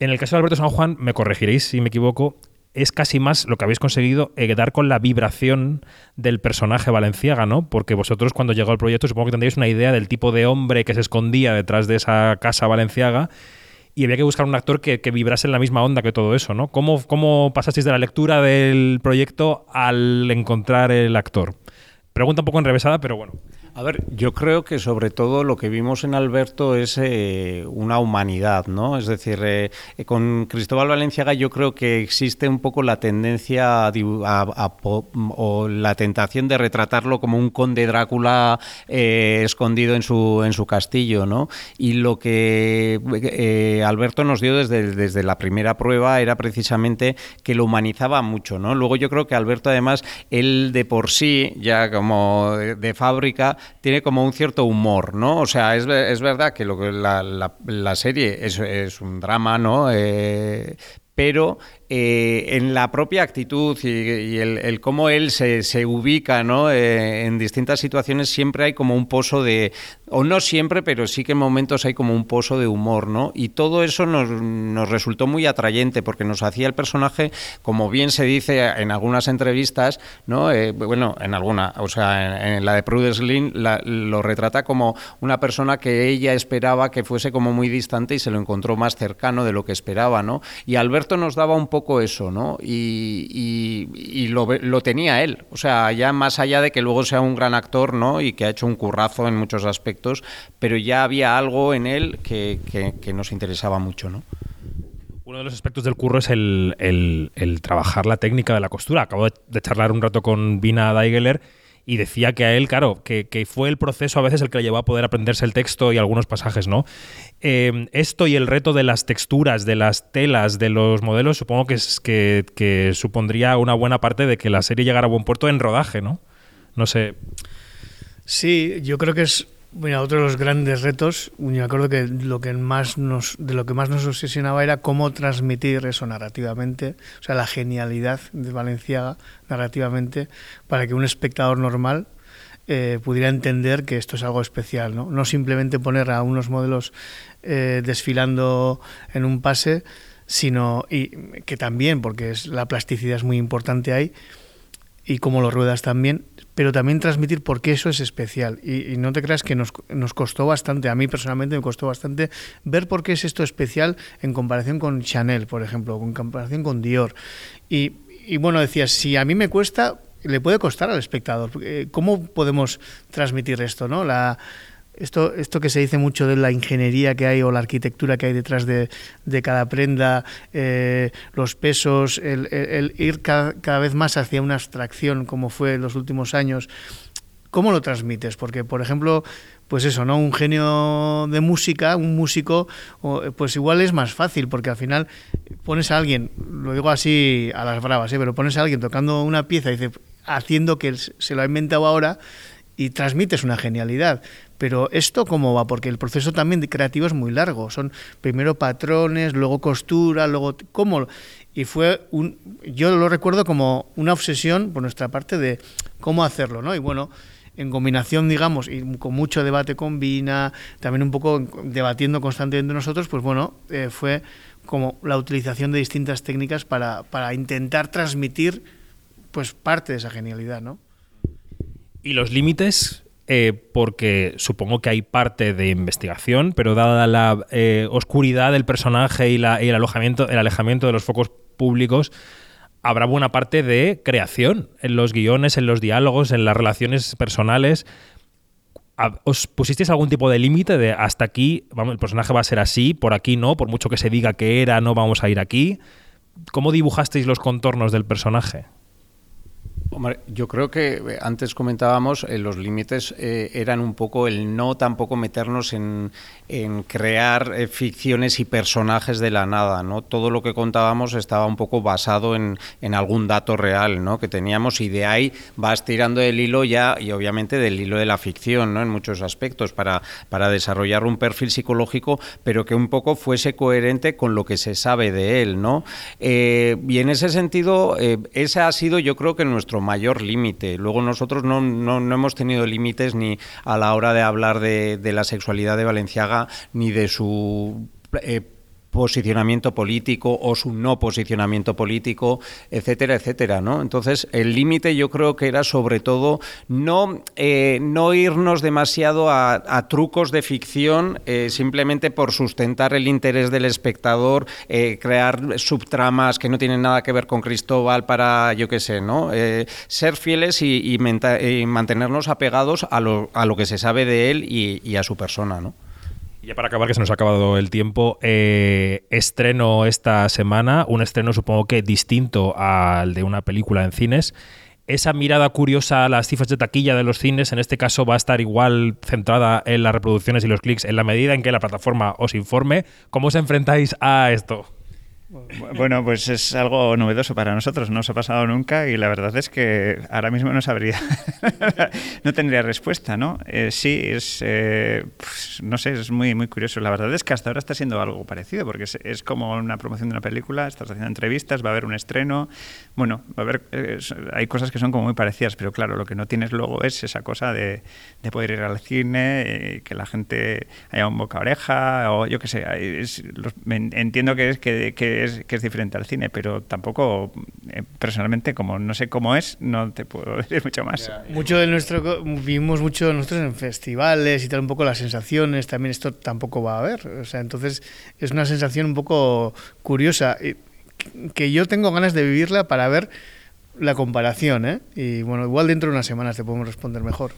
En el caso de Alberto San Juan, me corregiréis si me equivoco, es casi más lo que habéis conseguido eh, dar con la vibración del personaje valenciaga, ¿no? Porque vosotros cuando llegó el proyecto supongo que tendríais una idea del tipo de hombre que se escondía detrás de esa casa valenciaga y había que buscar un actor que, que vibrase en la misma onda que todo eso, ¿no? ¿Cómo, ¿Cómo pasasteis de la lectura del proyecto al encontrar el actor? Pregunta un poco enrevesada, pero bueno. A ver, yo creo que sobre todo lo que vimos en Alberto es eh, una humanidad, ¿no? Es decir, eh, con Cristóbal Valenciaga yo creo que existe un poco la tendencia a, o la tentación de retratarlo como un conde Drácula eh, escondido en su, en su castillo, ¿no? Y lo que eh, Alberto nos dio desde, desde la primera prueba era precisamente que lo humanizaba mucho, ¿no? Luego yo creo que Alberto además, él de por sí, ya como de fábrica, tiene como un cierto humor, ¿no? O sea, es, es verdad que lo que la, la, la serie es, es, un drama, ¿no? Eh, pero eh, en la propia actitud y, el, cómo él se, se ubica ¿no? eh, en distintas situaciones, siempre hay como un pozo de, o no siempre, pero sí que en momentos hay como un pozo de humor, ¿no? Y todo eso nos, nos resultó muy atrayente porque nos hacía el personaje, como bien se dice en algunas entrevistas, ¿no? Eh, bueno, en alguna, o sea, en, en la de Prudence Lynn la, lo retrata como una persona que ella esperaba que fuese como muy distante y se lo encontró más cercano de lo que esperaba, ¿no? Y Alberto nos daba un poco eso, ¿no? Y, y, lo, lo, tenía él. O sea, ya más allá de que luego sea un gran actor, ¿no? Y que ha hecho un currazo en muchos aspectos, pero ya había algo en él que, que, nos interesaba mucho, ¿no? Uno de los aspectos del curro es el, el, trabajar la técnica de la costura. Acabo de, de charlar un rato con Vina Daigeler y decía que a él, claro, que, que, fue el proceso a veces el que le llevó a poder aprenderse el texto y algunos pasajes, ¿no? Eh, esto y el reto de las texturas, de las telas, de los modelos, supongo que, es, que, que, supondría una buena parte de que la serie llegara a buen puerto en rodaje, ¿no? No sé. Sí, yo creo que es Mira, otro de los grandes retos, me acuerdo que lo que más nos, de lo que más nos obsesionaba era cómo transmitir eso narrativamente, o sea, la genialidad de Valenciaga narrativamente, para que un espectador normal eh, pudiera entender que esto es algo especial, ¿no? No simplemente poner a unos modelos eh, desfilando en un pase, sino, y que también, porque es, la plasticidad es muy importante ahí, y cómo lo ruedas también, pero también transmitir por qué eso es especial. Y, no te creas que nos, nos, costó bastante, a mí personalmente me costó bastante ver por qué es esto especial en comparación con Chanel, por ejemplo, en comparación con Dior. Y, y bueno, decías, si a mí me cuesta, le puede costar al espectador. Eh, ¿Cómo podemos transmitir esto? ¿no? La, esto, esto que se dice mucho de la ingeniería que hay o la arquitectura que hay detrás de, cada prenda, eh, los pesos, el, ir cada, vez más hacia una abstracción como fue en los últimos años, ¿cómo lo transmites? Porque, por ejemplo, pues eso, ¿no? Un genio de música, un músico, pues igual es más fácil, porque al final pones a alguien, lo digo así a las bravas, ¿eh? pero pones a alguien tocando una pieza y dice, haciendo que se lo ha inventado ahora, y transmites una genialidad. Pero esto cómo va, porque el proceso también de creativo es muy largo. Son primero patrones, luego costura, luego cómo y fue un yo lo recuerdo como una obsesión por nuestra parte de cómo hacerlo, ¿no? Y bueno, en combinación, digamos, y con mucho debate con Vina, también un poco debatiendo constantemente nosotros, pues bueno, eh, fue como la utilización de distintas técnicas para, para intentar transmitir pues parte de esa genialidad, ¿no? Y los límites, eh, porque supongo que hay parte de investigación, pero dada la eh, oscuridad del personaje y, el, alojamiento, el alejamiento de los focos públicos, habrá buena parte de creación en los guiones, en los diálogos, en las relaciones personales. ¿Os pusisteis algún tipo de límite de hasta aquí, el personaje va a ser así, por aquí no, por mucho que se diga que era, no vamos a ir aquí? ¿Cómo dibujasteis los contornos del personaje? Yo creo que eh, antes comentábamos, eh, los límites eh, eran un poco el no tampoco meternos en, crear ficciones y personajes de la nada, ¿no? Todo lo que contábamos estaba un poco basado en, algún dato real, ¿no? Que teníamos y de ahí vas tirando el hilo ya y obviamente del hilo de la ficción, ¿no? En muchos aspectos para, para desarrollar un perfil psicológico, pero que un poco fuese coherente con lo que se sabe de él, ¿no? y en ese sentido, ese ha sido yo creo que nuestro mayor límite. Luego nosotros no, no, no, hemos tenido límites ni a la hora de hablar de, la sexualidad de Valenciaga ni de su eh, posicionamiento político o su no posicionamiento político, etcétera, etcétera, ¿no? Entonces, el límite yo creo que era sobre todo no, eh, no irnos demasiado a, trucos de ficción eh, simplemente por sustentar el interés del espectador, eh, crear subtramas que no tienen nada que ver con Cristóbal para, yo qué sé, ¿no? ser fieles y, mantenernos apegados a lo, a lo que se sabe de él y, y a su persona, ¿no? Y ya para acabar, que se nos ha acabado el tiempo, eh, estreno esta semana, un estreno supongo que distinto al de una película en cines. Esa mirada curiosa a las cifras de taquilla de los cines, en este caso, va a estar igual centrada en las reproducciones y los clics en la medida en que la plataforma os informe. ¿Cómo os enfrentáis a esto? Bueno, pues es algo novedoso para nosotros, no nos ha pasado nunca y la verdad es que ahora mismo no sabría, [LAUGHS] no tendría respuesta, ¿no? Eh, sí, es, eh, pues, no sé, es muy, muy curioso. La verdad es que hasta ahora está siendo algo parecido, porque es, como una promoción de una película, estás haciendo entrevistas, va a haber un estreno, bueno, va a haber, hay cosas que son como muy parecidas, pero claro, lo que no tienes luego es esa cosa de, poder ir al cine, y que la gente haya un boca oreja, o yo qué sé, entiendo que es que, que que es diferente al cine, pero tampoco, eh, personalmente, como no sé cómo es, no te puedo [LAUGHS] decir mucho más. Mucho de nuestro, vivimos mucho nosotros en festivales y tal, un poco las sensaciones, también esto tampoco va a haber. O sea, entonces es una sensación un poco curiosa, que yo tengo ganas de vivirla para ver la comparación, ¿eh? Y bueno, igual dentro de unas semanas te podemos responder mejor.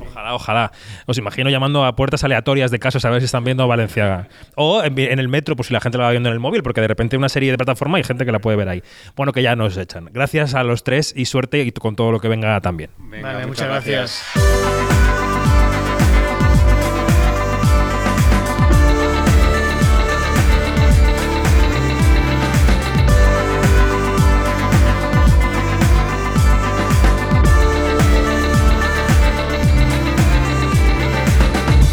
Ojalá, ojalá. Os imagino llamando a puertas aleatorias de casos a ver si están viendo Valenciaga. O en, el metro, pues si la gente la va viendo en el móvil, porque de repente una serie de plataforma hay gente que la puede ver ahí. Bueno, que ya nos echan. Gracias a los tres y suerte y con todo lo que venga también. vale, muchas gracias.